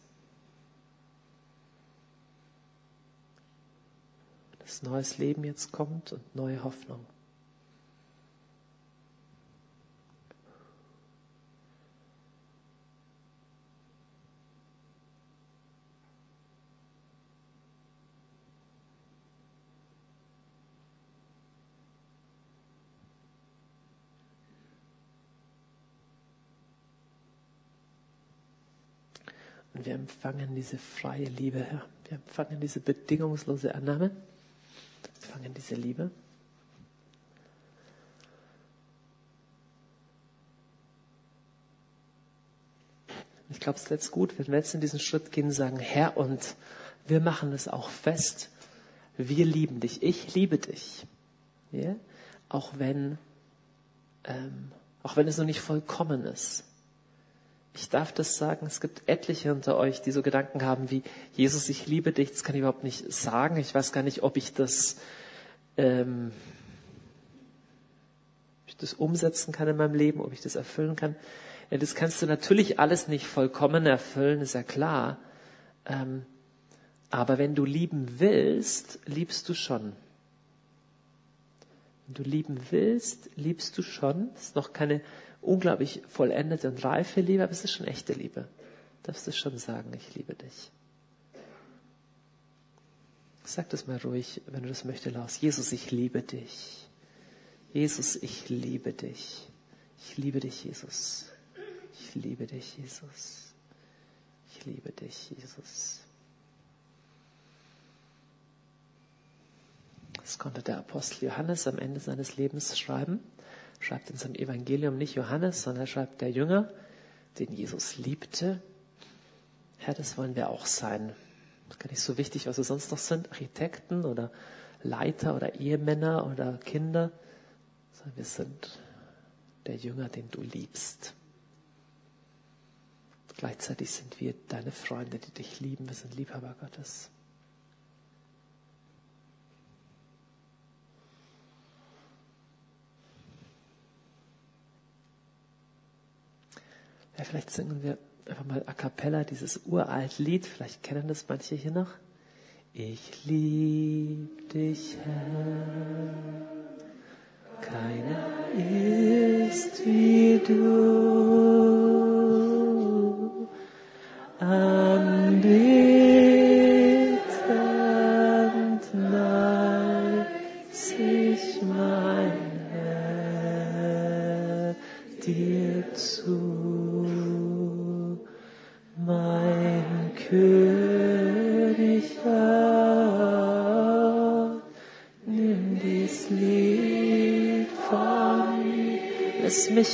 Dass neues Leben jetzt kommt und neue Hoffnung. Und wir empfangen diese freie Liebe, Herr. Wir empfangen diese bedingungslose Annahme. Empfangen diese Liebe. Ich glaube, es ist jetzt gut, wenn wir jetzt in diesen Schritt gehen und sagen, Herr, und wir machen es auch fest. Wir lieben dich. Ich liebe dich. Ja? Auch wenn, ähm, auch wenn es noch nicht vollkommen ist ich darf das sagen, es gibt etliche unter euch, die so Gedanken haben wie, Jesus, ich liebe dich, das kann ich überhaupt nicht sagen. Ich weiß gar nicht, ob ich das, ähm, ob ich das umsetzen kann in meinem Leben, ob ich das erfüllen kann. Ja, das kannst du natürlich alles nicht vollkommen erfüllen, ist ja klar. Ähm, aber wenn du lieben willst, liebst du schon. Wenn du lieben willst, liebst du schon. Das ist noch keine unglaublich vollendete und reife Liebe, aber es ist schon echte Liebe. Darfst du schon sagen, ich liebe dich. Sag das mal ruhig, wenn du das möchtest, Lars. Jesus, ich liebe dich. Jesus, ich liebe dich. Ich liebe dich, Jesus. Ich liebe dich, Jesus. Ich liebe dich, Jesus. Das konnte der Apostel Johannes am Ende seines Lebens schreiben schreibt in seinem Evangelium nicht Johannes, sondern schreibt der Jünger, den Jesus liebte. Herr, das wollen wir auch sein. Ist gar nicht so wichtig, was wir sonst noch sind, Architekten oder Leiter oder Ehemänner oder Kinder, sondern wir sind der Jünger, den du liebst. Gleichzeitig sind wir deine Freunde, die dich lieben. Wir sind Liebhaber Gottes. Ja, vielleicht singen wir einfach mal a cappella dieses uralt Lied. Vielleicht kennen das manche hier noch. Ich lieb dich, Herr. Keiner ist wie du. Anbetend neigt sich mein Herr dir zu.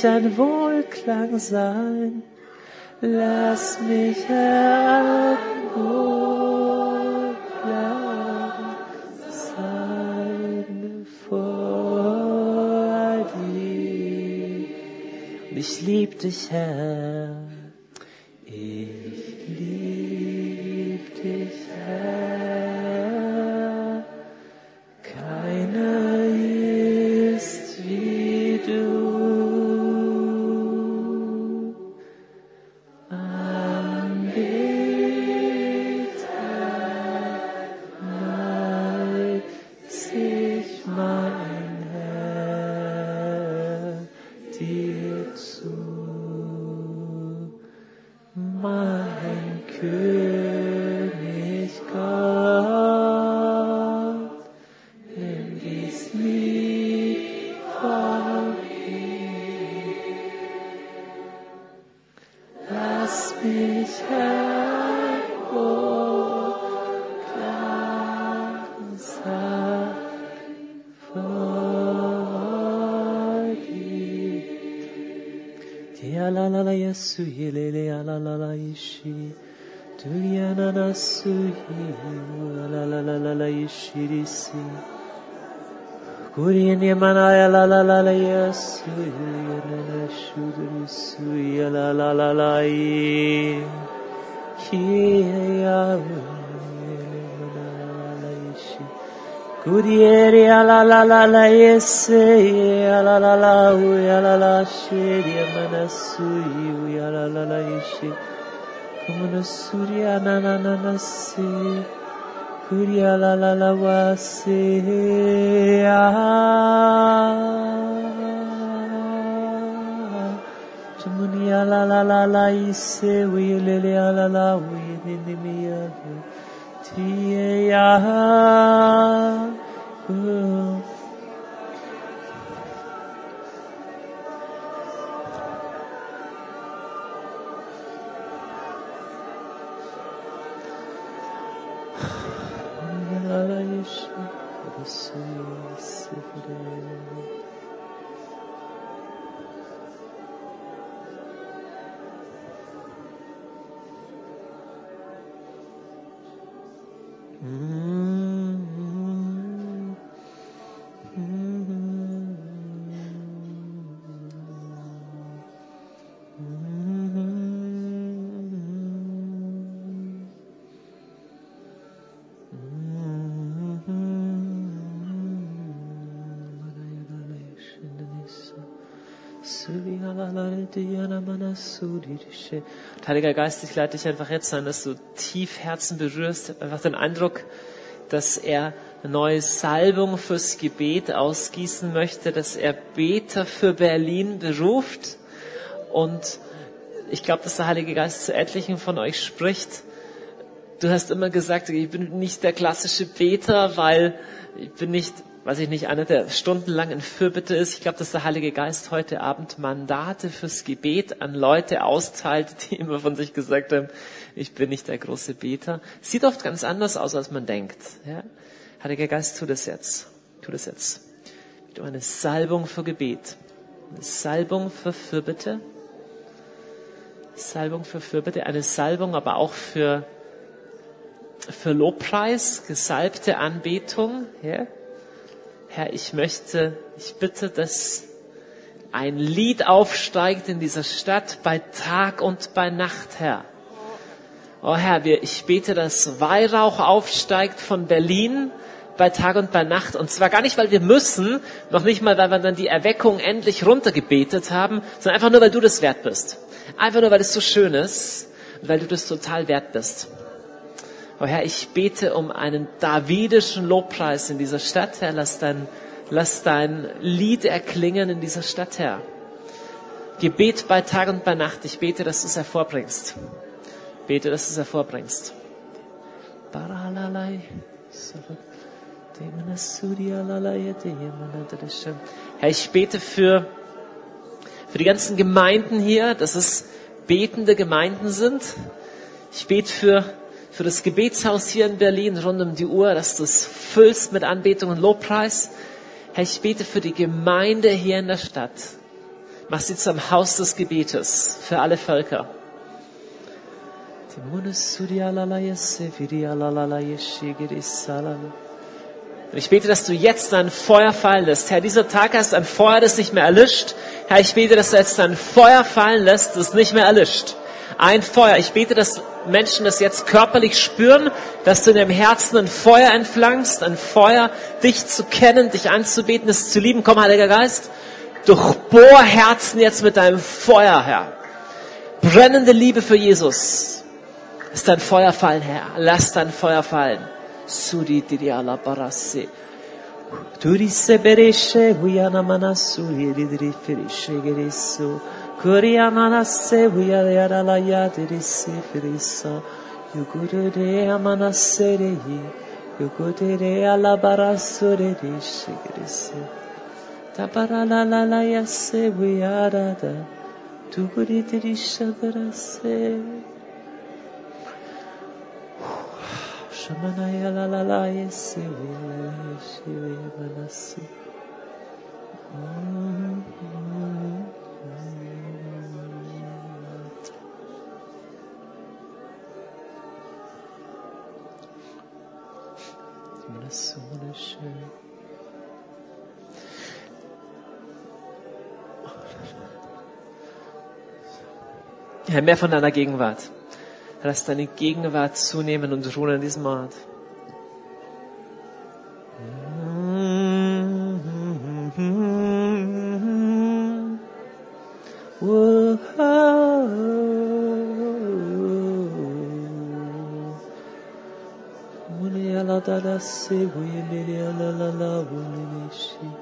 mich ein Wohlklang sein. Lass mich ein Wohlklang sein vor dir. Ich lieb dich, Herr. La la la la yesu ya na na shudri su ya la la la la i. Kiye ya mana la la ishi. Kuriere a la la la la yese a la la la u ya la la shiri a manasu u ya la la la ishi kumana suri a na na na na se kuri a la la la wa se a Tumuni a la la la la ise u lele a la la u ni ni Heiliger Geist, ich lade dich einfach jetzt an, dass du tief Herzen berührst, einfach den Eindruck, dass er neue Salbung fürs Gebet ausgießen möchte, dass er Beter für Berlin beruft. Und ich glaube, dass der Heilige Geist zu etlichen von euch spricht. Du hast immer gesagt, ich bin nicht der klassische Beter, weil ich bin nicht weiß ich nicht, einer, der stundenlang in Fürbitte ist. Ich glaube, dass der Heilige Geist heute Abend Mandate fürs Gebet an Leute austeilt, die immer von sich gesagt haben, ich bin nicht der große Beter. Sieht oft ganz anders aus, als man denkt. Ja? Heiliger Geist, tu das jetzt. Tu das jetzt. Du eine Salbung für Gebet. Eine Salbung für Fürbitte. Salbung für Fürbitte. Eine Salbung aber auch für, für Lobpreis, gesalbte Anbetung. Ja? Herr, ich möchte, ich bitte, dass ein Lied aufsteigt in dieser Stadt bei Tag und bei Nacht, Herr. Oh Herr, wir, ich bete, dass Weihrauch aufsteigt von Berlin bei Tag und bei Nacht. Und zwar gar nicht, weil wir müssen, noch nicht mal, weil wir dann die Erweckung endlich runtergebetet haben, sondern einfach nur, weil du das wert bist. Einfach nur, weil es so schön ist und weil du das total wert bist. Oh Herr, ich bete um einen davidischen Lobpreis in dieser Stadt, Herr. Lass dein, lass dein Lied erklingen in dieser Stadt, Herr. Gebet bei Tag und bei Nacht. Ich bete, dass du es hervorbringst. Bete, dass du es hervorbringst. Herr, ich bete für, für die ganzen Gemeinden hier, dass es betende Gemeinden sind. Ich bete für für das Gebetshaus hier in Berlin rund um die Uhr, dass du es füllst mit Anbetung und Lobpreis. Herr, ich bete für die Gemeinde hier in der Stadt. Mach sie zum Haus des Gebetes für alle Völker. Und ich bete, dass du jetzt dein Feuer fallen lässt. Herr, dieser Tag hast ein Feuer, das nicht mehr erlischt. Herr, ich bete, dass du jetzt dein Feuer fallen lässt, das nicht mehr erlischt. Ein Feuer. Ich bete, dass Menschen das jetzt körperlich spüren, dass du in ihrem Herzen ein Feuer entflammst, ein Feuer, dich zu kennen, dich anzubeten, es zu lieben. Komm, Heiliger Geist, durchbohr Herzen jetzt mit deinem Feuer, Herr. Brennende Liebe für Jesus. Lass dein Feuer fallen, Herr. Lass dein Feuer fallen. Suri diri ala barase. Turisse beresce, huyana manasuri, Kuriamanase Vialayadalaya Dirisi Firisa Yugurude Amanaserehi Yugurude Alabarasure Rishigirisi Taparalalayase la la Shamanayalayase Vialayasi Viamanasi Mm-hmm. Huyana yara la yadirisse ferissa. Yugurure amanasse rehi. Yugurure ala barasure risce geresse. Tabara la la la yasse, huyara da. Tuguri dirisha garase. Shamanaya la la la yesi vila yeshi manasi.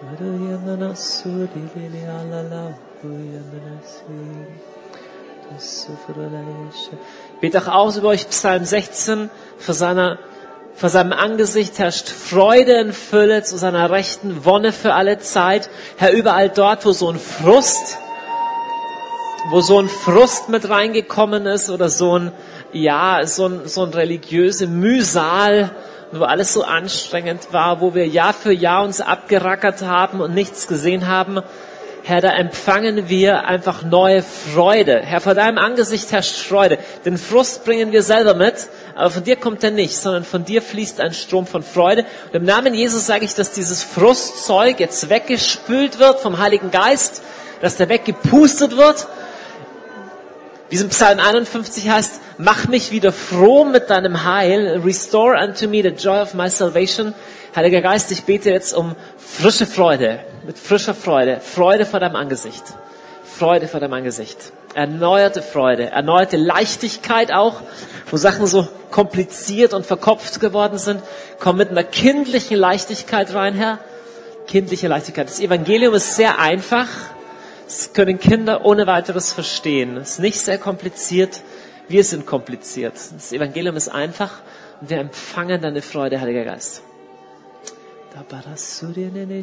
Herr, mehr von deiner Gegenwart. Lass deine Gegenwart zunehmen und ruhen an diesem Ort. Bet auch aus über euch Psalm 16, vor seiner vor seinem Angesicht herrscht Freude in Fülle, zu seiner Rechten Wonne für alle Zeit. Herr, überall dort, wo so ein Frust, wo so ein Frust mit reingekommen ist oder so ein, ja, so ein, so ein religiöse Mühsal, wo alles so anstrengend war, wo wir Jahr für Jahr uns abgerackert haben und nichts gesehen haben, Herr, da empfangen wir einfach neue Freude. Herr, vor deinem Angesicht herrscht Freude. Den Frust bringen wir selber mit, aber von dir kommt er nicht, sondern von dir fließt ein Strom von Freude. Und im Namen Jesus sage ich, dass dieses Frustzeug jetzt weggespült wird vom Heiligen Geist, dass der weggepustet wird. Wie es im Psalm 51 heißt, mach mich wieder froh mit deinem Heil, restore unto me the joy of my salvation. Heiliger Geist, ich bete jetzt um frische Freude, mit frischer Freude, Freude vor deinem Angesicht, Freude vor deinem Angesicht, erneuerte Freude, erneuerte Leichtigkeit auch, wo Sachen so kompliziert und verkopft geworden sind. Komm mit einer kindlichen Leichtigkeit rein, Herr. Kindliche Leichtigkeit. Das Evangelium ist sehr einfach. Das können Kinder ohne weiteres verstehen. Es ist nicht sehr kompliziert. Wir sind kompliziert. Das Evangelium ist einfach und wir empfangen deine Freude, Heiliger Geist. Tabarasurinene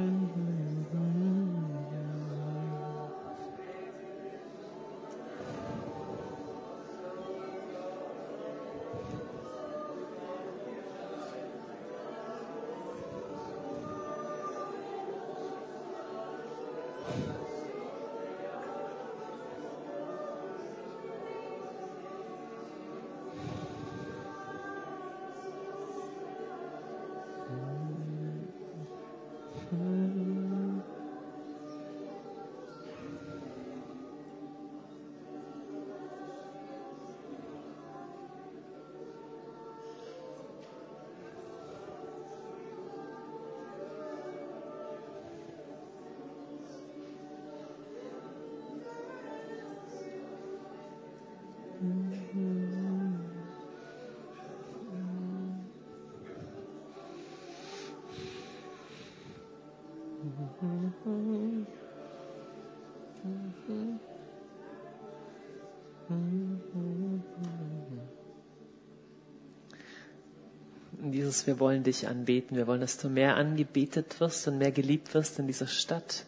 Jesus, wir wollen dich anbeten. Wir wollen, dass du mehr angebetet wirst und mehr geliebt wirst in dieser Stadt,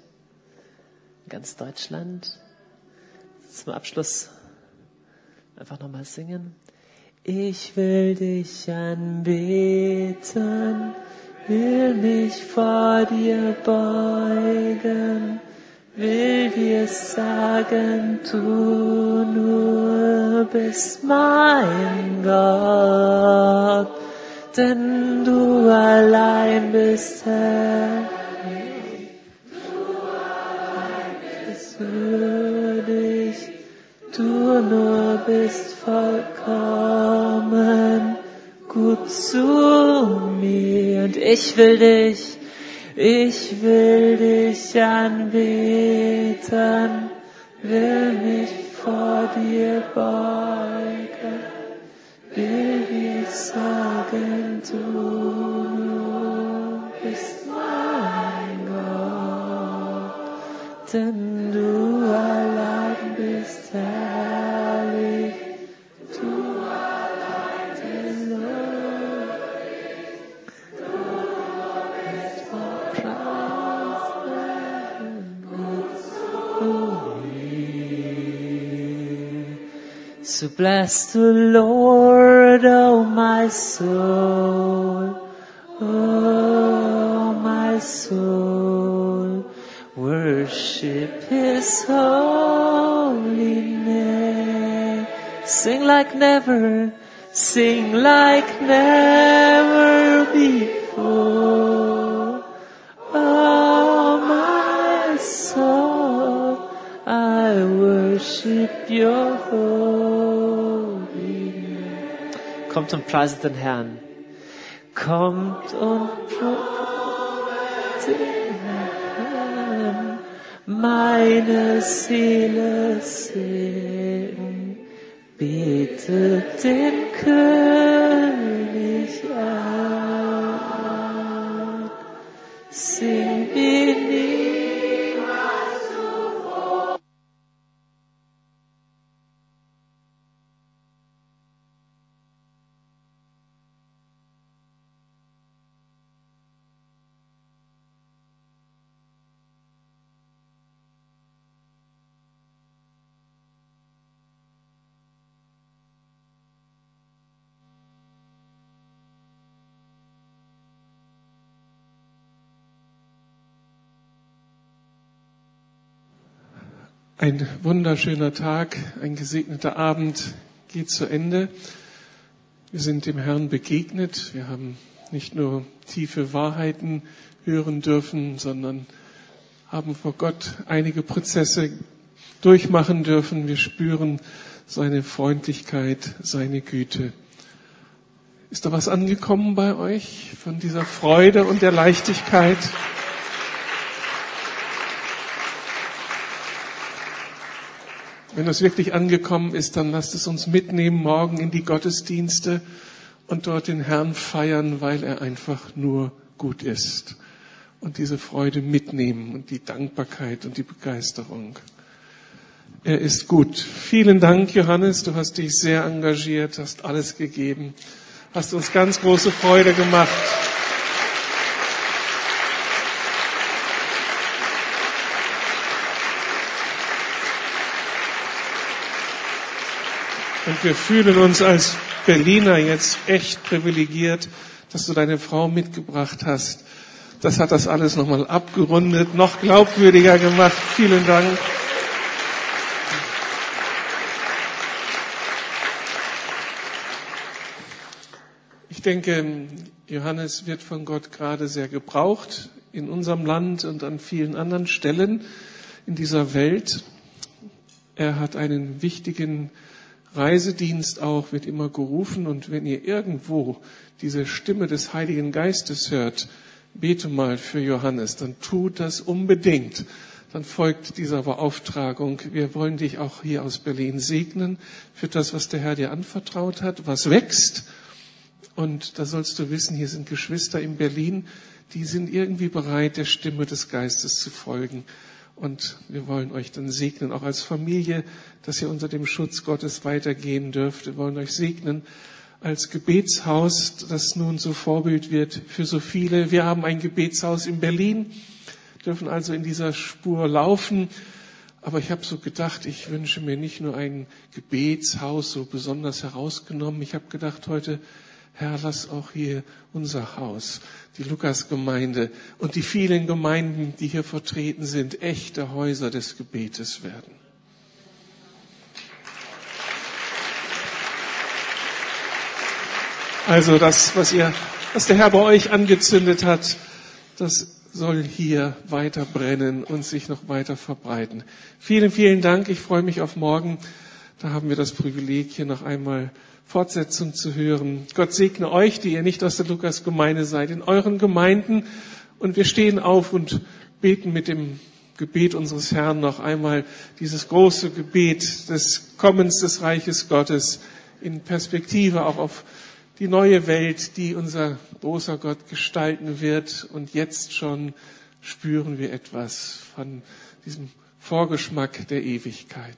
in ganz Deutschland. Zum Abschluss einfach nochmal singen. Ich will dich anbeten, will mich vor dir beugen, will dir sagen, du nur bist mein Gott denn du allein bist Herr. Du bist würdig, du nur bist vollkommen gut zu mir und ich will dich, ich will dich anbeten, will mich vor dir beugen, Gott, So bless the Lord, oh my soul, oh my soul, worship His holy name. Sing like never, sing like never before. Oh my soul, I worship your Kommt und preiset den Herrn. Kommt und preiset den Herrn. Meine Seele singt, betet den König an. Sing wie Ein wunderschöner Tag, ein gesegneter Abend geht zu Ende. Wir sind dem Herrn begegnet. Wir haben nicht nur tiefe Wahrheiten hören dürfen, sondern haben vor Gott einige Prozesse durchmachen dürfen. Wir spüren seine Freundlichkeit, seine Güte. Ist da was angekommen bei euch von dieser Freude und der Leichtigkeit? Wenn das wirklich angekommen ist, dann lasst es uns mitnehmen morgen in die Gottesdienste und dort den Herrn feiern, weil er einfach nur gut ist. Und diese Freude mitnehmen und die Dankbarkeit und die Begeisterung. Er ist gut. Vielen Dank, Johannes. Du hast dich sehr engagiert, hast alles gegeben, hast uns ganz große Freude gemacht. Und wir fühlen uns als Berliner jetzt echt privilegiert, dass du deine Frau mitgebracht hast. Das hat das alles nochmal abgerundet, noch glaubwürdiger gemacht. Vielen Dank. Ich denke, Johannes wird von Gott gerade sehr gebraucht in unserem Land und an vielen anderen Stellen in dieser Welt. Er hat einen wichtigen Reisedienst auch, wird immer gerufen. Und wenn ihr irgendwo diese Stimme des Heiligen Geistes hört, bete mal für Johannes, dann tut das unbedingt. Dann folgt dieser Beauftragung. Wir wollen dich auch hier aus Berlin segnen für das, was der Herr dir anvertraut hat, was wächst. Und da sollst du wissen, hier sind Geschwister in Berlin, die sind irgendwie bereit, der Stimme des Geistes zu folgen. Und wir wollen euch dann segnen, auch als Familie, dass ihr unter dem Schutz Gottes weitergehen dürft. Wir wollen euch segnen als Gebetshaus, das nun so Vorbild wird für so viele. Wir haben ein Gebetshaus in Berlin, dürfen also in dieser Spur laufen. Aber ich habe so gedacht, ich wünsche mir nicht nur ein Gebetshaus so besonders herausgenommen. Ich habe gedacht heute, Herr, lass auch hier unser Haus, die Lukasgemeinde und die vielen Gemeinden, die hier vertreten sind, echte Häuser des Gebetes werden. Also das, was ihr, was der Herr bei euch angezündet hat, das soll hier weiter brennen und sich noch weiter verbreiten. Vielen, vielen Dank. Ich freue mich auf morgen. Da haben wir das Privileg, hier noch einmal Fortsetzung zu hören. Gott segne euch, die ihr nicht aus der Lukas-Gemeinde seid, in euren Gemeinden. Und wir stehen auf und beten mit dem Gebet unseres Herrn noch einmal dieses große Gebet des Kommens des Reiches Gottes in Perspektive auch auf die neue Welt, die unser großer Gott gestalten wird. Und jetzt schon spüren wir etwas von diesem Vorgeschmack der Ewigkeit.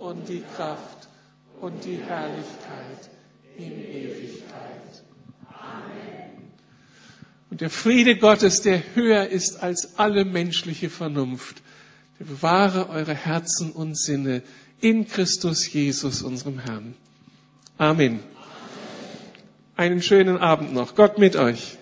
und die Kraft und die Herrlichkeit in Ewigkeit. Amen. Und der Friede Gottes, der höher ist als alle menschliche Vernunft, der bewahre eure Herzen und Sinne in Christus Jesus, unserem Herrn. Amen. Einen schönen Abend noch. Gott mit euch.